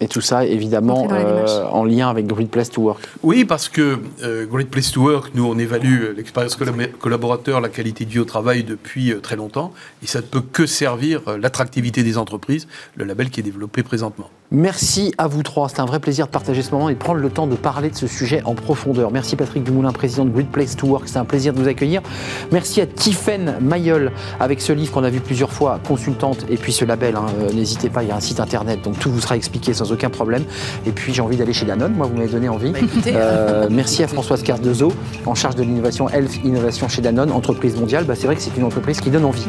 et tout ça, évidemment, euh, en lien avec Great Place to Work. Oui, parce que euh, Great Place to Work, nous, on évalue l'expérience collaborateur, la qualité de vie au travail depuis euh, très longtemps, et ça ne peut que servir l'attractivité des entreprises, le label qui est développé présentement. Merci à vous trois. C'est un vrai plaisir de partager ce moment et de prendre le temps de parler de ce sujet en profondeur. Merci Patrick Dumoulin, président de Great Place to Work. C'est un plaisir de vous accueillir. Merci à Tiffaine Mayol avec ce livre qu'on a vu plusieurs fois, consultante, et puis ce label. Hein. Euh, n'hésitez pas, il y a un site internet, donc tout vous sera expliqué sans aucun problème. Et puis j'ai envie d'aller chez Danone. Moi, vous m'avez donné envie. Bah, euh, merci à Françoise Cardezo, en charge de l'innovation Health Innovation chez Danone, entreprise mondiale. Bah, c'est vrai que c'est une entreprise qui donne envie.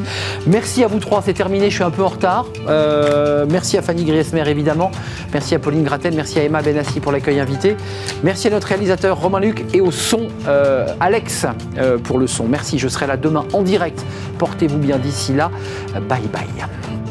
Merci à vous trois. C'est terminé. Je suis un peu en retard. Euh, merci à Fanny Griesmer, évidemment. Merci à Pauline Gratel, merci à Emma Benassi pour l'accueil invité. Merci à notre réalisateur Romain Luc et au son euh, Alex euh, pour le son. Merci, je serai là demain en direct. Portez-vous bien d'ici là. Bye bye.